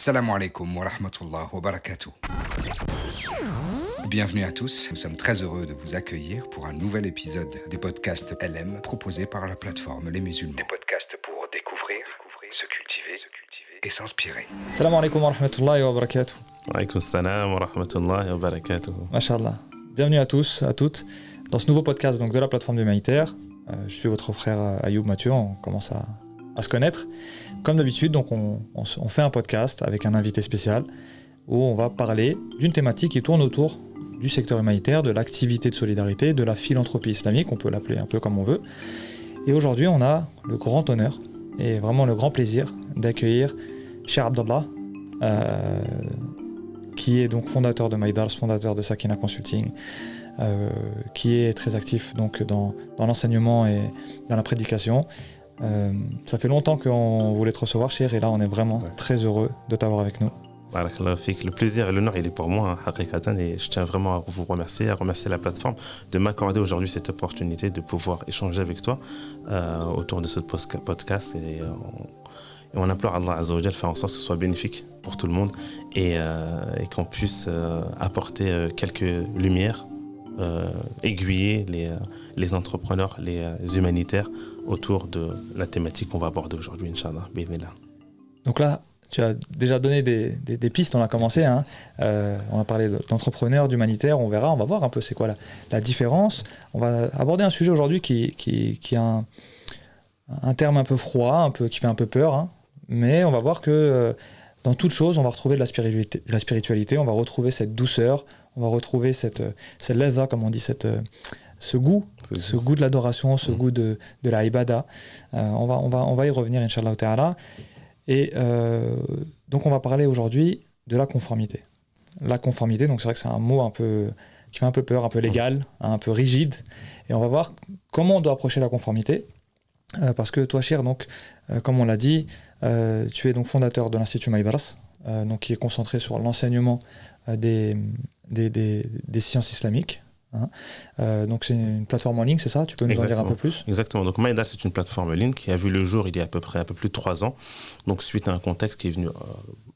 Salam alaikum wa rahmatullah wa barakatuh. Bienvenue à tous, nous sommes très heureux de vous accueillir pour un nouvel épisode des podcasts LM proposés par la plateforme Les Musulmans. Des podcasts pour découvrir, se cultiver, se cultiver et s'inspirer. Salam alaikum wa rahmatullahi wa barakatuh. Wa alaikum salam wa rahmatullahi wa barakatuh. Mashallah. Bienvenue à tous, à toutes, dans ce nouveau podcast donc, de la plateforme humanitaire. Euh, je suis votre frère euh, Ayoub Mathieu, on commence à, à se connaître. Comme d'habitude, donc on, fait un podcast avec un invité spécial où on va parler d'une thématique qui tourne autour du secteur humanitaire, de l'activité de solidarité, de la philanthropie islamique, on peut l'appeler un peu comme on veut. Et aujourd'hui, on a le grand honneur et vraiment le grand plaisir d'accueillir Cher Abdallah, euh, qui est donc fondateur de Maïdars, fondateur de Sakina Consulting, euh, qui est très actif donc dans l'enseignement et dans la prédication. Euh, ça fait longtemps qu'on voulait te recevoir, Cher, et là, on est vraiment Ouais. très heureux de t'avoir avec nous. Le plaisir et l'honneur, il est pour moi, hein, et je tiens vraiment à vous remercier, à remercier la plateforme de m'accorder aujourd'hui cette opportunité de pouvoir échanger avec toi euh, autour de ce podcast. Et, euh, on, et on implore Allah Azza wa Jal de faire en sorte que ce soit bénéfique pour tout le monde et, euh, et qu'on puisse apporter quelques lumières, aiguiller les, euh, les entrepreneurs, les euh, humanitaires autour de la thématique qu'on va aborder aujourd'hui, Inch'Allah. Donc là, tu as déjà donné des, pistes, on a commencé. hein. Euh, on a parlé d'entrepreneur, d'humanitaire, on verra, on va voir un peu c'est quoi la, différence. On va aborder un sujet aujourd'hui qui, qui, qui a un, terme un peu froid, un peu, qui fait un peu peur, hein. mais on va voir que euh, dans toute chose, on va retrouver de la spiritualité, on va retrouver cette douceur, on va retrouver cette, euh, cette ledha, comme on dit, cette, euh, ce goût ce goût de l'adoration, ce Mm. goût de, de la ibada. Euh, on, va, on, va, on va y revenir, Inch'Allah ta'ala. Et euh, donc, on va parler aujourd'hui de la conformité. La conformité, donc c'est vrai que c'est un mot un peu qui fait un peu peur, un peu légal, un peu rigide. Et on va voir comment on doit approcher la conformité. Euh, parce que toi, Cher, donc, comme on l'a dit, tu es donc fondateur de l'Institut Maïdras, donc qui est concentré sur l'enseignement des, des, des- des sciences islamiques. hein. Euh, donc c'est une plateforme en ligne, c'est ça? Tu peux nous en dire un peu plus? Exactement. Donc Maïdal, c'est une plateforme en ligne qui a vu le jour il y a à peu près un peu plus de trois ans. Donc suite à un contexte qui est venu euh,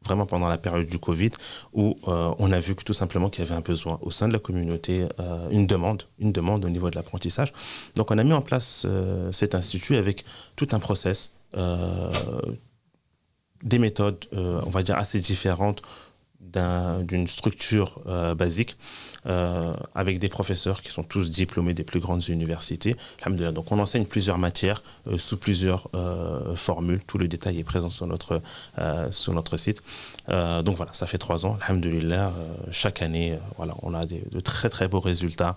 vraiment pendant la période du Covid, où euh, on a vu que tout simplement qu'il y avait un besoin au sein de la communauté, une demande, une demande au niveau de l'apprentissage. Donc on a mis en place cet institut avec tout un process, des méthodes, euh, on va dire assez différentes d'un- d'une structure euh, basique euh, avec des professeurs qui sont tous diplômés des plus grandes universités. Donc on enseigne plusieurs matières euh, sous plusieurs formules. Tout le détail est présent sur notre, sur notre site. Donc voilà, ça fait trois ans. Alhamdulillah, chaque année, voilà, on a des, de très très beaux résultats,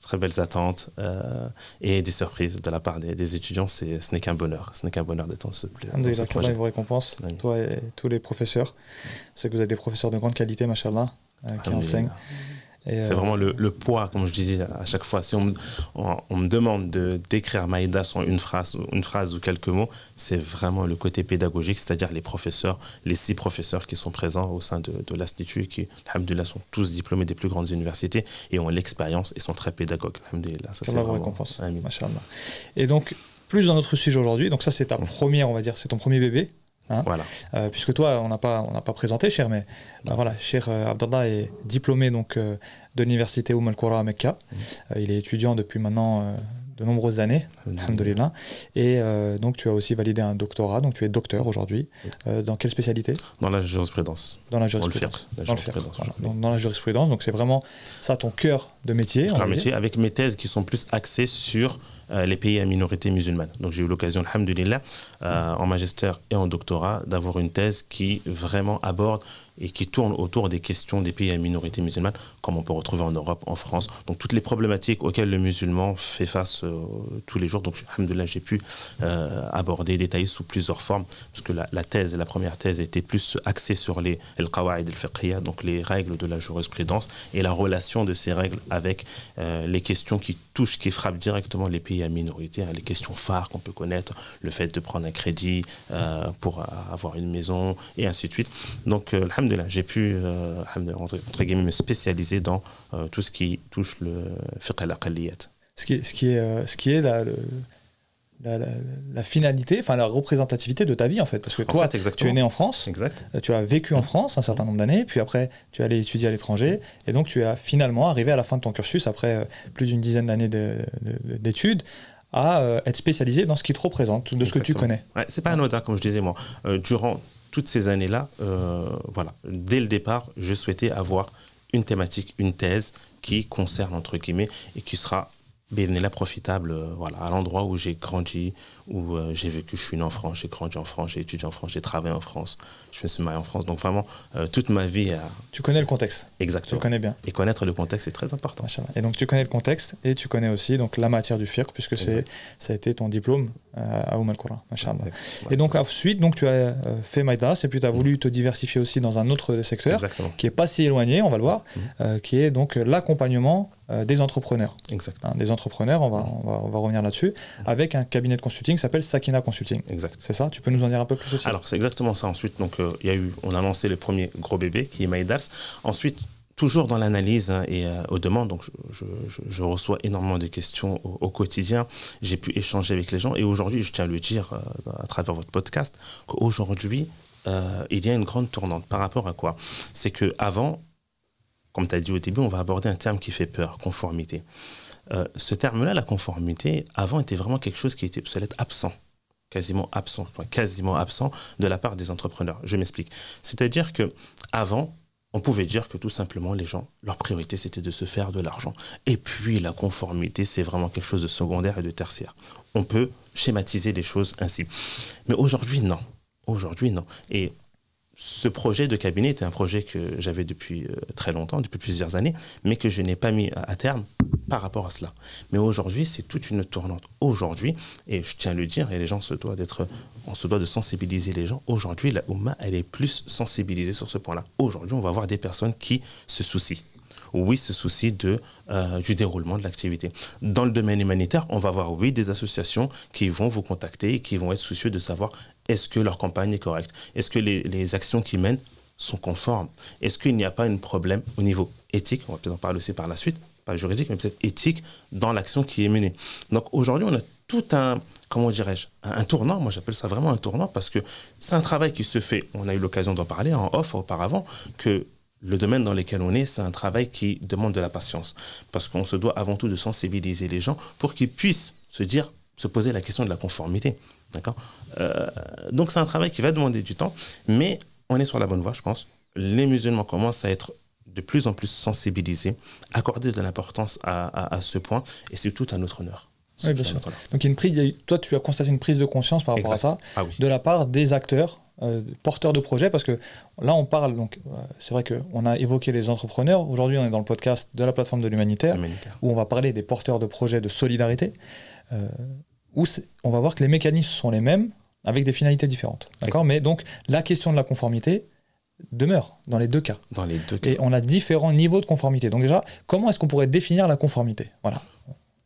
très belles attentes euh, et des surprises de la part des, des étudiants. C'est- Ce n'est qu'un bonheur. Ce n'est qu'un bonheur d'être dans ce, dans ce projet. vous récompense, Amen. toi et tous les professeurs. Je sais que vous êtes des professeurs de grande qualité, machallah, euh, qui enseignent. C'est euh, vraiment le, le poids, comme je disais à chaque fois. Si on, me- on, on me demande de décrire Maïdas en une phrase, une phrase ou quelques mots, c'est vraiment le côté pédagogique, c'est-à-dire les professeurs, les six professeurs qui sont présents au sein de, de l'Institut et qui, alhamdulillah, sont tous diplômés des plus grandes universités et ont l'expérience et sont très pédagogues. Ça, c'est vraiment- récompense. Et donc, plus dans notre sujet aujourd'hui, donc ça c'est ta Mm. première, on va dire, c'est ton premier bébé, Voilà. Euh, puisque toi, on n'a pas, on pas présenté, cher, mais bah, voilà, cher euh, Abdallah est diplômé donc euh, de l'université Umm al-Qura à Mecca. Mhm. Euh, il est étudiant depuis maintenant de nombreuses années, alhamdulillah. Et euh, donc tu as aussi validé un doctorat, donc tu es docteur aujourd'hui. Dans quelle spécialité? Dans la jurisprudence. Dans la Dans le jurisprudence. Dans le fiqh, jurisprudence. voilà. dans, dans la jurisprudence, donc c'est vraiment ça ton cœur de métier. dire. métier avec mes thèses qui sont plus axées sur les pays à minorité musulmane. Donc j'ai eu l'occasion, alhamdulillah, euh, en magistère et en doctorat, d'avoir une thèse qui vraiment aborde et qui tourne autour des questions des pays à minorité musulmane, comme on peut retrouver en Europe, en France. Donc toutes les problématiques auxquelles le musulman fait face euh, tous les jours. Donc, alhamdulillah, j'ai pu euh, aborder, détailler sous plusieurs formes, parce que la, thèse, la première thèse était plus axée sur les al-qawa'id al-fiqhiyya, donc les règles de la jurisprudence, et la relation de ces règles avec euh, les questions qui touchent, qui frappent directement les pays à minorité, hein, les questions phares qu'on peut connaître, le fait de prendre un crédit euh, pour avoir une maison, et ainsi de suite. Donc, euh, j'ai pu, euh, entre, me spécialiser dans euh, tout ce qui touche le fiqh al-aqalliyat. Ce qui est, là, la, finalité, enfin la représentativité de ta vie en fait. Parce que toi, tu es né en France, exact. Euh, tu as vécu en France un certain nombre d'années, puis après tu es allé étudier à l'étranger, et donc tu as finalement arrivé à la fin de ton cursus, après euh, plus d'une dizaine d'années d'études, à euh, être spécialisé dans ce qui te représente, de ce que tu connais. Ouais, c'est pas anodin, comme je disais moi. durant toutes ces années-là, voilà, dès le départ, je souhaitais avoir une thématique, une thèse qui concerne, entre guillemets, et qui sera là profitable euh, voilà, à l'endroit où j'ai grandi, où euh, j'ai vécu. Je suis né en France, j'ai grandi en France, j'ai étudié en France, j'ai travaillé en France, je me suis marié en France. Donc vraiment, euh, toute ma vie. tu connais le contexte. Exactement. Tu connais bien. Et connaître le contexte, c'est très important. Et donc tu connais le contexte et tu connais aussi donc, la matière du FIRC, puisque c'est, ça a été ton diplôme à Oum al Et donc ensuite, donc, tu as fait Maïdas et puis tu as voulu te diversifier aussi dans un autre secteur qui n'est pas si éloigné, on va le voir, mm-hmm. qui est donc l'accompagnement des entrepreneurs. Exact. Hein, des entrepreneurs, on va, on va, on va revenir là-dessus, avec un cabinet de consulting qui s'appelle Sakina Consulting. Exact. C'est ça? Tu peux nous en dire un peu plus aussi? Alors, c'est exactement ça. Ensuite, donc, euh, y a eu, on a lancé le premier gros bébé qui est Maïdars. Ensuite, toujours dans l'analyse hein, et euh, aux demandes, donc je, je, reçois énormément de questions au, quotidien. J'ai pu échanger avec les gens et aujourd'hui, je tiens à le dire euh, à travers votre podcast, qu'aujourd'hui, il y a une grande tournante. Par rapport à quoi? C'est que avant, comme tu as dit au début, on va aborder un terme qui fait peur, conformité. Euh, ce terme-là, la conformité, avant était vraiment quelque chose qui était être absent quasiment absent, quasiment absent de la part des entrepreneurs. Je m'explique. C'est-à-dire que avant, on pouvait dire que tout simplement les gens, leur priorité c'était de se faire de l'argent. Et puis la conformité, c'est vraiment quelque chose de secondaire et de tertiaire. On peut schématiser les choses ainsi. Mais aujourd'hui, non. Aujourd'hui, non. Et ce projet de cabinet était un projet que j'avais depuis euh, très longtemps, depuis plusieurs années, mais que je n'ai pas mis à terme par rapport à cela. Mais aujourd'hui, c'est toute une tournante. Aujourd'hui, et je tiens à le dire, et les gens se doivent d'être, on se doit de sensibiliser les gens. Aujourd'hui, la Oumma, elle est plus sensibilisée sur ce point-là. Aujourd'hui, on va voir des personnes qui se soucient oui, ce souci de, euh, du déroulement de l'activité. Dans le domaine humanitaire, on va voir, oui, des associations qui vont vous contacter et qui vont être soucieux de savoir est-ce que leur campagne est correcte Est-ce que les, les actions qu'ils mènent sont conformes Est-ce qu'il n'y a pas un problème au niveau éthique On va peut-être en parler aussi par la suite, pas juridique, mais peut-être éthique dans l'action qui est menée. Donc aujourd'hui, on a tout un, comment dirais-je, un, tournant, moi j'appelle ça vraiment un tournant parce que c'est un travail qui se fait, on a eu l'occasion d'en parler en off auparavant, que le domaine dans lequel on est, c'est un travail qui demande de la patience. Parce qu'on se doit avant tout de sensibiliser les gens pour qu'ils puissent se dire, se poser la question de la conformité. D'accord? Euh, Donc c'est un travail qui va demander du temps, mais on est sur la bonne voie, je pense. Les musulmans commencent à être de plus en plus sensibilisés, accorder de l'importance à, ce point, et c'est tout à notre honneur. Oui, bien sûr. Donc, une prise, toi, tu as constaté une prise de conscience par rapport à ça, ah de la part des acteurs euh, porteurs de projets, parce que là, on parle, donc euh, c'est vrai qu'on a évoqué les entrepreneurs. Aujourd'hui, on est dans le podcast de la plateforme de l'humanitaire, où on va parler des porteurs de projets de solidarité, euh, où on va voir que les mécanismes sont les mêmes, avec des finalités différentes. D'accord Mais donc, la question de la conformité demeure dans les deux cas. Dans les deux cas. Et on a différents niveaux de conformité. Donc, déjà, comment est-ce qu'on pourrait définir la conformité? Voilà.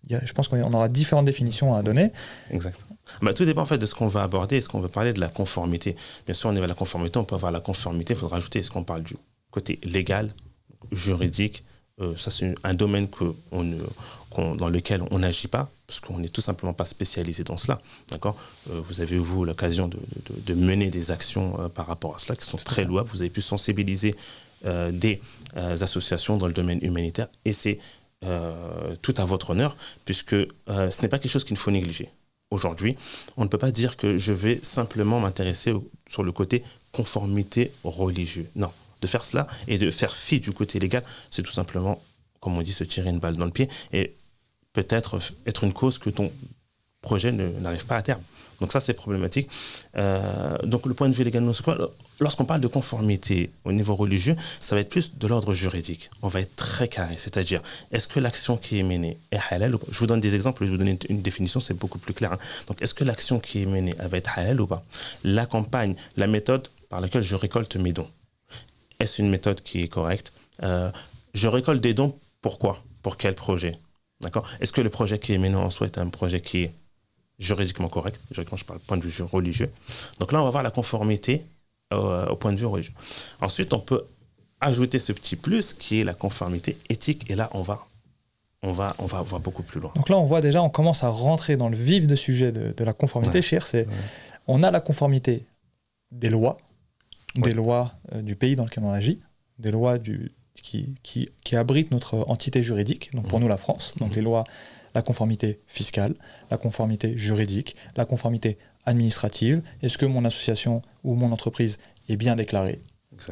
Je pense qu'on aura différentes définitions à donner. Exact. Bah, tout dépend en fait de ce qu'on va aborder. Est-ce qu'on veut parler de la conformité? Bien sûr, on est à la conformité, on peut avoir la conformité. Il faudra ajouter, est-ce qu'on parle du côté légal, juridique? Euh, Ça, c'est un domaine que on, dans lequel on n'agit pas, parce qu'on n'est tout simplement pas spécialisé dans cela. D'accord? Euh, Vous avez, vous, l'occasion de, de, mener des actions euh, par rapport à cela qui sont très louables. Vous avez pu sensibiliser des associations dans le domaine humanitaire et c'est tout à votre honneur, puisque ce n'est pas quelque chose qu'il faut négliger aujourd'hui, on ne peut pas dire que je vais simplement m'intéresser sur le côté conformité religieuse. Non, de faire cela et de faire fi du côté légal, c'est tout simplement, comme on dit, se tirer une balle dans le pied et peut-être être une cause que ton projet n'arrive pas à terme. Donc ça, c'est problématique. Euh, donc le point de vue légal, lorsqu'on parle de conformité au niveau religieux, ça va être plus de l'ordre juridique. On va être très carré, c'est-à-dire, est-ce que l'action qui est menée est halal Je vous donne des exemples, je vous donner une, définition, c'est beaucoup plus clair. Hein. Donc est-ce que l'action qui est menée, va être halal ou pas? La campagne, la méthode par laquelle je récolte mes dons, est-ce une méthode qui est correcte? Euh, Je récolte des dons, pourquoi Pour quel projet? D'accord? Est-ce que le projet qui est mené en soi est un projet qui est juridiquement correct. Juridiquement, je parle point de vue religieux. Donc là, on va voir la conformité euh, au, point de vue religieux. Ensuite, on peut ajouter ce petit plus qui est la conformité éthique. Et là, on va on va, on va, voir beaucoup plus loin. Donc là, on voit déjà, on commence à rentrer dans le vif du sujet de, la conformité, cher. C'est, on a la conformité des lois, des lois euh, du pays dans lequel on agit, des lois du, qui, qui, qui abritent notre entité juridique, donc pour nous la France, donc les lois, la conformité fiscale, la conformité juridique, la conformité administrative. Est-ce que mon association ou mon entreprise est bien déclarée?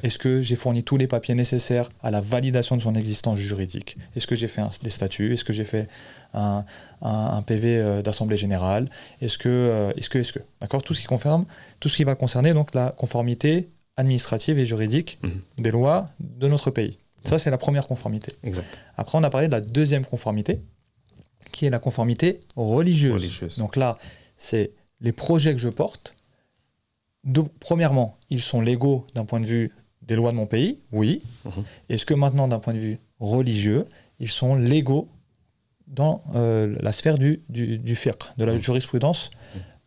Est-ce que j'ai fourni tous les papiers nécessaires à la validation de son existence juridique? Est-ce que j'ai fait des statuts? Est-ce que j'ai fait un, PV euh, d'assemblée générale? Est-ce que, euh, est-ce que, est-ce que, d'accord? Tout ce qui confirme, tout ce qui va concerner donc la conformité administrative et juridique mhm. des lois de notre pays. Ça, c'est la première conformité. Après, on a parlé de la deuxième conformité, qui est la conformité religieuse. religieuse. Donc là, c'est les projets que je porte donc, premièrement, ils sont légaux d'un point de vue des lois de mon pays, oui. Mhm. Est-ce que maintenant, d'un point de vue religieux, ils sont légaux dans euh, la sphère du, du, du fiqh, de la mhm. jurisprudence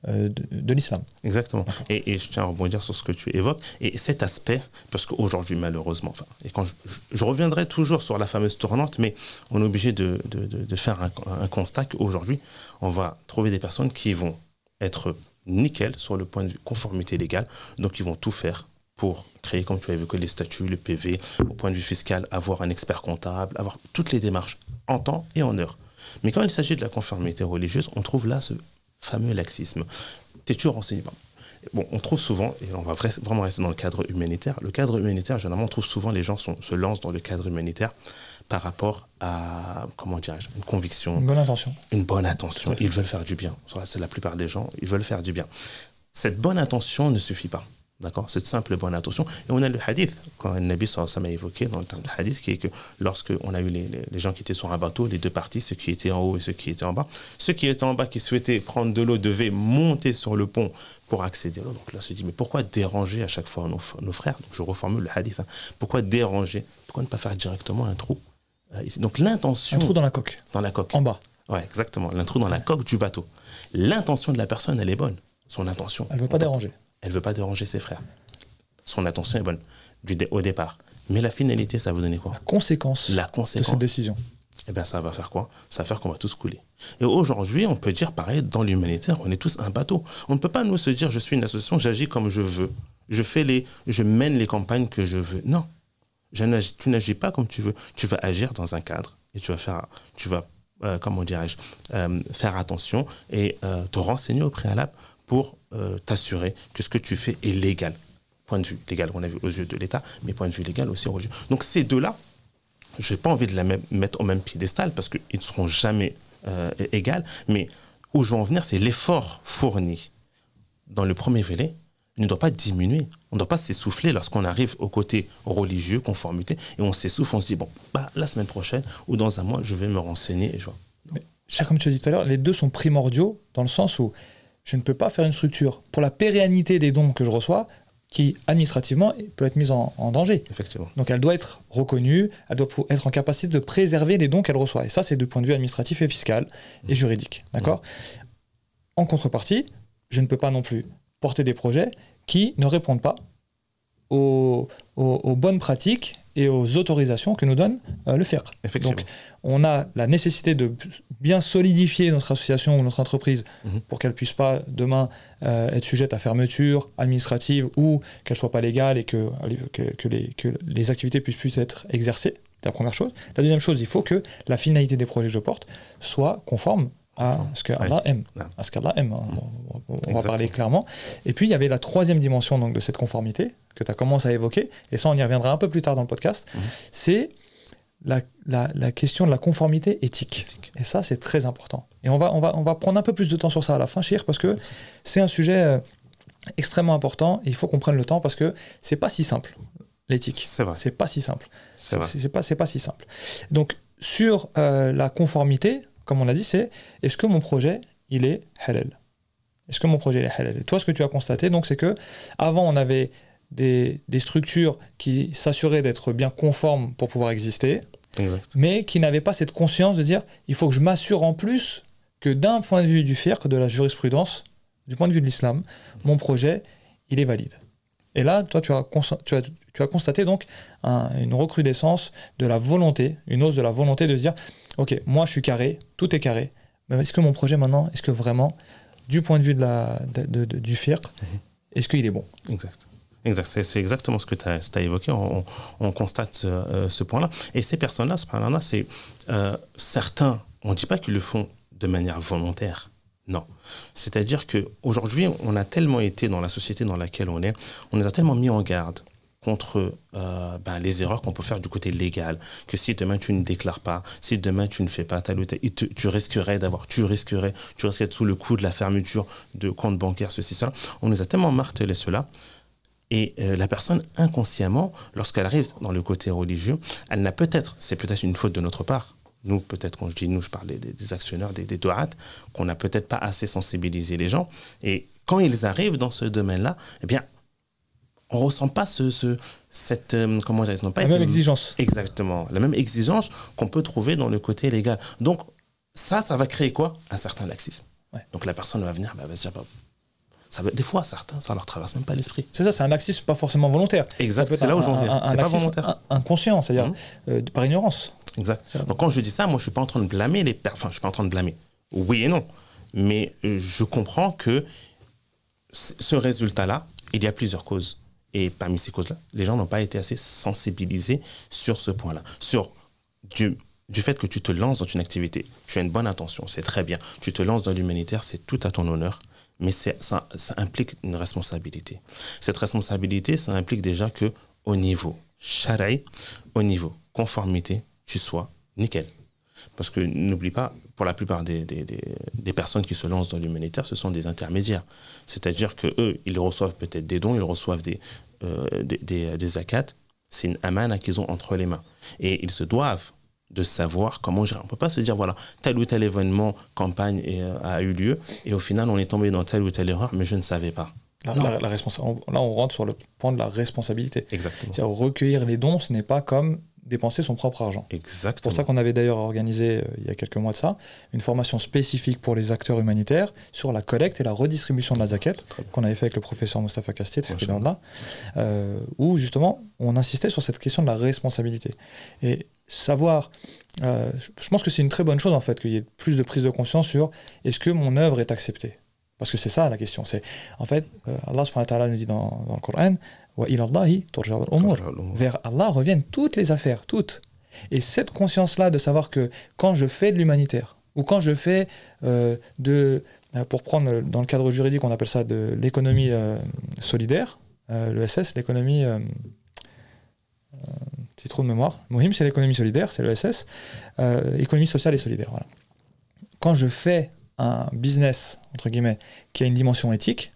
euh, de, l'islam. Exactement. Et, je tiens à rebondir sur ce que tu évoques. Et cet aspect, parce qu'aujourd'hui, malheureusement, enfin, et quand je, reviendrai toujours sur la fameuse tournante, mais on est obligé de, de faire un, un constat qu'aujourd'hui, on va trouver des personnes qui vont être nickel sur le point de vue conformité légale. Donc, ils vont tout faire pour créer, comme tu as évoqué, les statuts, le PV, au point de vue fiscal, avoir un expert comptable, avoir toutes les démarches en temps et en heure. Mais quand il s'agit de la conformité religieuse, on trouve là ce fameux laxisme. T'es-tu renseigné Bon, on trouve souvent, et on va vraiment rester dans le cadre humanitaire, le cadre humanitaire, généralement, on trouve souvent les gens se lancent dans le cadre humanitaire par rapport à, comment dirais-je, une conviction. Une bonne intention. Une bonne intention. Ils veulent faire du bien. C'est la plupart des gens, ils veulent faire du bien. Cette bonne intention ne suffit pas. D'accord? Cette simple bonne intention. Et on a le hadith, quand le Nabi a évoqué dans le terme de hadith, qui est que lorsque on a eu les, les, gens qui étaient sur un bateau, les deux parties, ceux qui étaient en haut et ceux qui étaient en bas, ceux qui étaient en bas qui souhaitaient prendre de l'eau devaient monter sur le pont pour accéder à l'eau. Donc là, on se dit, mais pourquoi déranger à chaque fois nos, nos frères? Donc je reformule le hadith. Hein. Pourquoi déranger? Pourquoi ne pas faire directement un trou euh, donc l'intention. Un trou dans la coque. Dans la coque. En bas. Ouais, exactement. Un trou dans la coque du bateau. L'intention de la personne, elle est bonne. Son intention. Elle veut pas déranger. Elle veut pas déranger ses frères. Son intention est bonne du au départ. Mais la finalité, ça va vous donner quoi? La conséquence. La conséquence. De cette décision. Eh bien, ça va faire quoi? Ça va faire qu'on va tous couler. Et aujourd'hui, on peut dire pareil, dans l'humanitaire, on est tous un bateau. On ne peut pas nous se dire, je suis une association, j'agis comme je veux. Je fais les, je mène les campagnes que je veux. Non, tu n'agis pas comme tu veux. Tu vas agir dans un cadre et tu vas faire, tu vas, euh, comment dirais-je, euh, faire attention et euh, te renseigner au préalable pour t'assurer que ce que tu fais est légal. Point de vue légal, on a vu aux yeux de l'État, mais point de vue légal aussi religieux. Donc ces deux-là, je n'ai pas envie de les mettre au même piédestal parce qu'ils ne seront jamais égales, mais où je veux en venir, c'est l'effort fourni dans le premier volet ne doit pas diminuer. On ne doit pas s'essouffler lorsqu'on arrive au côté religieux, conformité, et on s'essouffle, on se dit, bon, bah, la semaine prochaine ou dans un mois, je vais me renseigner. Et je vois. cher, comme tu as dit tout à l'heure, les deux sont primordiaux dans le sens où je ne peux pas faire une structure pour la pérennité des dons que je reçois qui administrativement peut être mise en, danger. Effectivement. Donc elle doit être reconnue, elle doit être en capacité de préserver les dons qu'elle reçoit. Et ça, c'est du point de vue administratif et fiscal et mmh. juridique. D'accord? Mmh. En contrepartie, je ne peux pas non plus porter des projets qui ne répondent pas aux, bonnes pratiques et aux autorisations que nous donne euh, le FER. Donc, on a la nécessité de bien solidifier notre association ou notre entreprise mhm. pour qu'elle puisse pas demain euh, être sujette à fermeture administrative ou qu'elle soit pas légale et que, que, les, que les activités puissent plus être exercées. C'est la première chose. La deuxième chose, il faut que la finalité des projets que je porte soit conforme à ce qu'Allah aime. À ce qu'Allah aime. Hein. Mm. On, va parler clairement. Et puis, il y avait la troisième dimension donc, de cette conformité que tu as commencé à évoquer, et ça, on y reviendra un peu plus tard dans le podcast, mm. c'est la, la, question de la conformité éthique. Et ça, c'est très important. Et on va, on, va, on va prendre un peu plus de temps sur ça à la fin, Chir, parce que c'est un sujet euh, extrêmement important, et il faut qu'on prenne le temps, parce que c'est pas si simple, l'éthique. C'est vrai. C'est pas si simple. C'est pas, pas si simple. Donc, sur euh, la conformité, comme on l'a dit, c'est est-ce que mon projet, il est halal? Est-ce que mon projet est halal? Et toi, ce que tu as constaté, donc, c'est que avant, on avait des, structures qui s'assuraient d'être bien conformes pour pouvoir exister, mais qui n'avaient pas cette conscience de dire il faut que je m'assure en plus que d'un point de vue du FIRC, de la jurisprudence, du point de vue de l'islam, mon projet, il est valide. Et là, toi, tu as, tu as, constaté donc une recrudescence de la volonté, une hausse de la volonté de dire ok, moi je suis carré, tout est carré, mais est-ce que mon projet maintenant, est-ce que vraiment, du point de vue de la, de, du FIR, mhm. est-ce qu'il est bon? Exact. Exact. C'est exactement ce que tu as, évoqué. On, constate euh, ce point-là. Et ces personnes-là, ce là c'est euh, certains, on ne dit pas qu'ils le font de manière volontaire. Non. C'est-à-dire qu'aujourd'hui, on a tellement été dans la société dans laquelle on est, on les a tellement mis en garde contre euh, ben, les erreurs qu'on peut faire du côté légal, que si demain tu ne déclares pas, si demain tu ne fais pas tu risquerais d'avoir, tu risquerais, tu risquerais sous le coup de la fermeture de compte bancaire, ceci, cela. On nous a tellement martelé cela. Et euh, la personne, inconsciemment, lorsqu'elle arrive dans le côté religieux, elle n'a peut-être, c'est peut-être une faute de notre part, nous, peut-être quand je dis nous, je parlais des, actionnaires, des, des qu'on n'a peut-être pas assez sensibilisé les gens. Et quand ils arrivent dans ce domaine-là, eh bien, on ressent pas ce, ce cette euh, comment dire, pas la même exigence. Exactement, la même exigence qu'on peut trouver dans le côté légal. Donc ça, ça va créer quoi? Un certain laxisme. Donc la personne va venir, bah, va se dire, bah, ça des fois, certains, ça leur traverse même pas l'esprit. C'est ça, c'est un laxisme pas forcément volontaire. Exact, c'est là où j'en viens. C'est pas volontaire. Inconscient, c'est-à-dire mmh. euh, par ignorance. Exact. Donc quand je dis ça, moi je suis pas en train de blâmer les personnes. Enfin, je suis pas en train de blâmer. Oui et non. Mais euh, je comprends que ce résultat-là, il y a plusieurs causes. Et parmi ces causes-là, les gens n'ont pas été assez sensibilisés sur ce point-là. Sur du, du fait que tu te lances dans une activité, tu as une bonne intention, c'est très bien. Tu te lances dans l'humanitaire, c'est tout à ton honneur. Mais ça, ça implique une responsabilité. Cette responsabilité, ça implique déjà que au niveau sharaï, au niveau conformité, tu sois nickel. Parce que n'oublie pas, pour la plupart des, des, des, personnes qui se lancent dans l'humanitaire, ce sont des intermédiaires. C'est-à-dire que eux, ils reçoivent peut-être des dons, ils reçoivent des, euh, des, des, zakats. C'est une amana qu'ils ont entre les mains. Et ils se doivent de savoir comment gérer. On ne peut pas se dire, voilà, tel ou tel événement, campagne euh, a eu lieu, et au final, on est tombé dans telle ou telle erreur, mais je ne savais pas. La, la, là, on rentre sur le point de la responsabilité. Exactement. C'est-à-dire recueillir les dons, ce n'est pas comme dépenser son propre argent. Exactement. C'est pour ça qu'on avait d'ailleurs organisé, euh, il y a quelques mois de ça, une formation spécifique pour les acteurs humanitaires sur la collecte et la redistribution de la zaquette, qu'on avait fait avec le professeur Mustafa Kastit, euh, où justement on insistait sur cette question de la responsabilité. Et savoir, euh, je pense que c'est une très bonne chose en fait, qu'il y ait plus de prise de conscience sur est-ce que mon œuvre est acceptée parce que c'est ça la question. C'est en fait, euh, Allah subhanahu wa ta'ala nous dit dans, dans le Coran vers Allah reviennent toutes les affaires, toutes. Et cette conscience-là de savoir que quand je fais de l'humanitaire, ou quand je fais euh, de, euh, pour prendre dans le cadre juridique, on appelle ça de l'économie euh, solidaire, le SS, l'économie, petit trou de mémoire, Mohim c'est l'économie solidaire, c'est le SS, économie sociale et solidaire. Voilà. Quand je fais un business, entre guillemets, qui a une dimension éthique,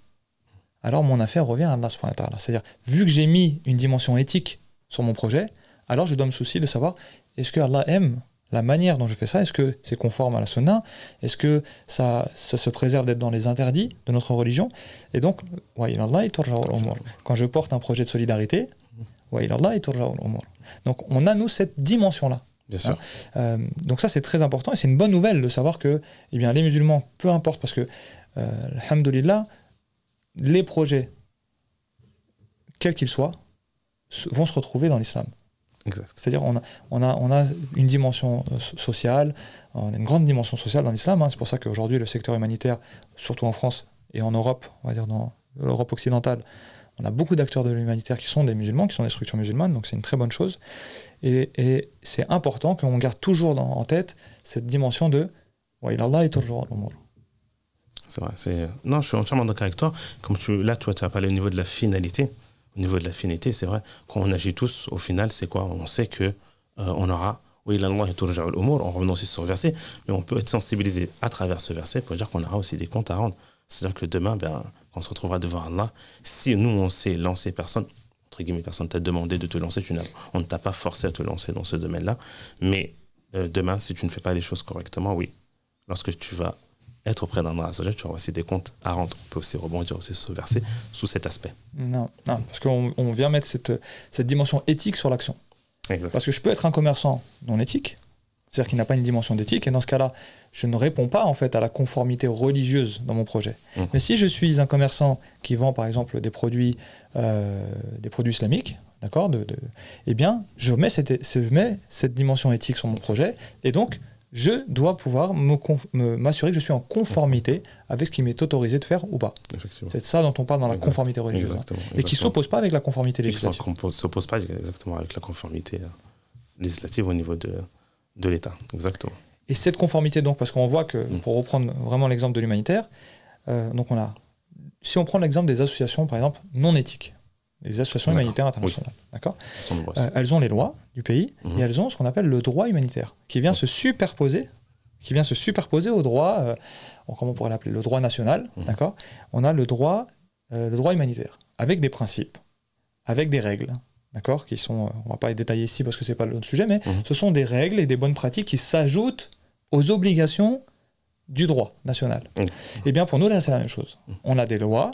alors mon affaire revient à Allah C'est-à-dire, vu que j'ai mis une dimension éthique sur mon projet, alors je dois me soucier de savoir est-ce que Allah aime la manière dont je fais ça? Est-ce que c'est conforme à la sunna? Est-ce que ça, ça, se préserve d'être dans les interdits de notre religion? Et donc, quand je porte un projet de solidarité, donc on a nous cette dimension-là. Bien sûr. Euh, donc ça c'est très important et c'est une bonne nouvelle de savoir que eh bien, les musulmans, peu importe, parce que, euh, alhamdoulilah, les projets, quels qu'ils soient, vont se retrouver dans l'islam. C'est-à-dire on a, on, a, on a une dimension euh, sociale, on a une grande dimension sociale dans l'islam. Hein. C'est pour ça qu'aujourd'hui le secteur humanitaire, surtout en France et en Europe, on va dire dans l'Europe occidentale, on a beaucoup d'acteurs de l'humanitaire qui sont des musulmans, qui sont des structures musulmanes, donc c'est une très bonne chose. Et, c'est important qu'on garde toujours en tête cette dimension de wa est toujours c'est vrai. Non, je suis entièrement d'accord avec toi. Comme tu, là, toi, tu as parlé au niveau de la finalité. Au niveau de la finalité, c'est vrai. Quand on agit tous, au final, c'est quoi? On sait que euh, on aura. Oui, la loi est toujours en revenant aussi sur ce verset, mais on peut être sensibilisé à travers ce verset pour dire qu'on aura aussi des comptes à rendre. C'est-à-dire que demain, ben, on se retrouvera devant Allah, si nous, on sait lancer personne, entre guillemets, personne t'a demandé de te lancer, tu on ne t'a pas forcé à te lancer dans ce domaine-là, mais euh, demain, si tu ne fais pas les choses correctement, oui, lorsque tu vas être auprès d'un associé, tu auras aussi des comptes à rendre. On peut aussi rebondir aussi ce verset sous cet aspect. Non, non parce qu'on on vient mettre cette, cette dimension éthique sur l'action. Parce que je peux être un commerçant non éthique, c'est-à-dire qui n'a pas une dimension d'éthique, et dans ce cas-là, je ne réponds pas en fait à la conformité religieuse dans mon projet. Mmh. Mais si je suis un commerçant qui vend par exemple des produits, euh, des produits islamiques, d'accord, de, de, eh bien, je mets, cette, je mets cette dimension éthique sur mon projet, et donc je dois pouvoir m'assurer que je suis en conformité avec ce qui m'est autorisé de faire ou pas. C'est ça dont on parle dans la conformité religieuse. Hein. Et qui ne s'oppose pas avec la conformité législative. Qui ne s'oppose pas exactement avec la conformité euh, législative au niveau de, de l'État. Exactement. Et cette conformité, donc, parce qu'on voit que, mm. pour reprendre vraiment l'exemple de l'humanitaire, euh, donc on a, si on prend l'exemple des associations, par exemple, non éthiques, les associations humanitaires internationales. D'accord euh, Elles ont les lois du pays et mhm. elles ont ce qu'on appelle le droit humanitaire, qui vient se superposer, qui vient se superposer au droit, euh, comment on pourrait l'appeler, le droit national. Mhm. D'accord On a le droit, euh, le droit humanitaire, avec des principes, avec des règles. D'accord Qui sont, on va pas les détailler ici parce que c'est pas le sujet, mais mhm. ce sont des règles et des bonnes pratiques qui s'ajoutent aux obligations du droit national. Et eh bien pour nous, là, c'est la même chose. On a des lois,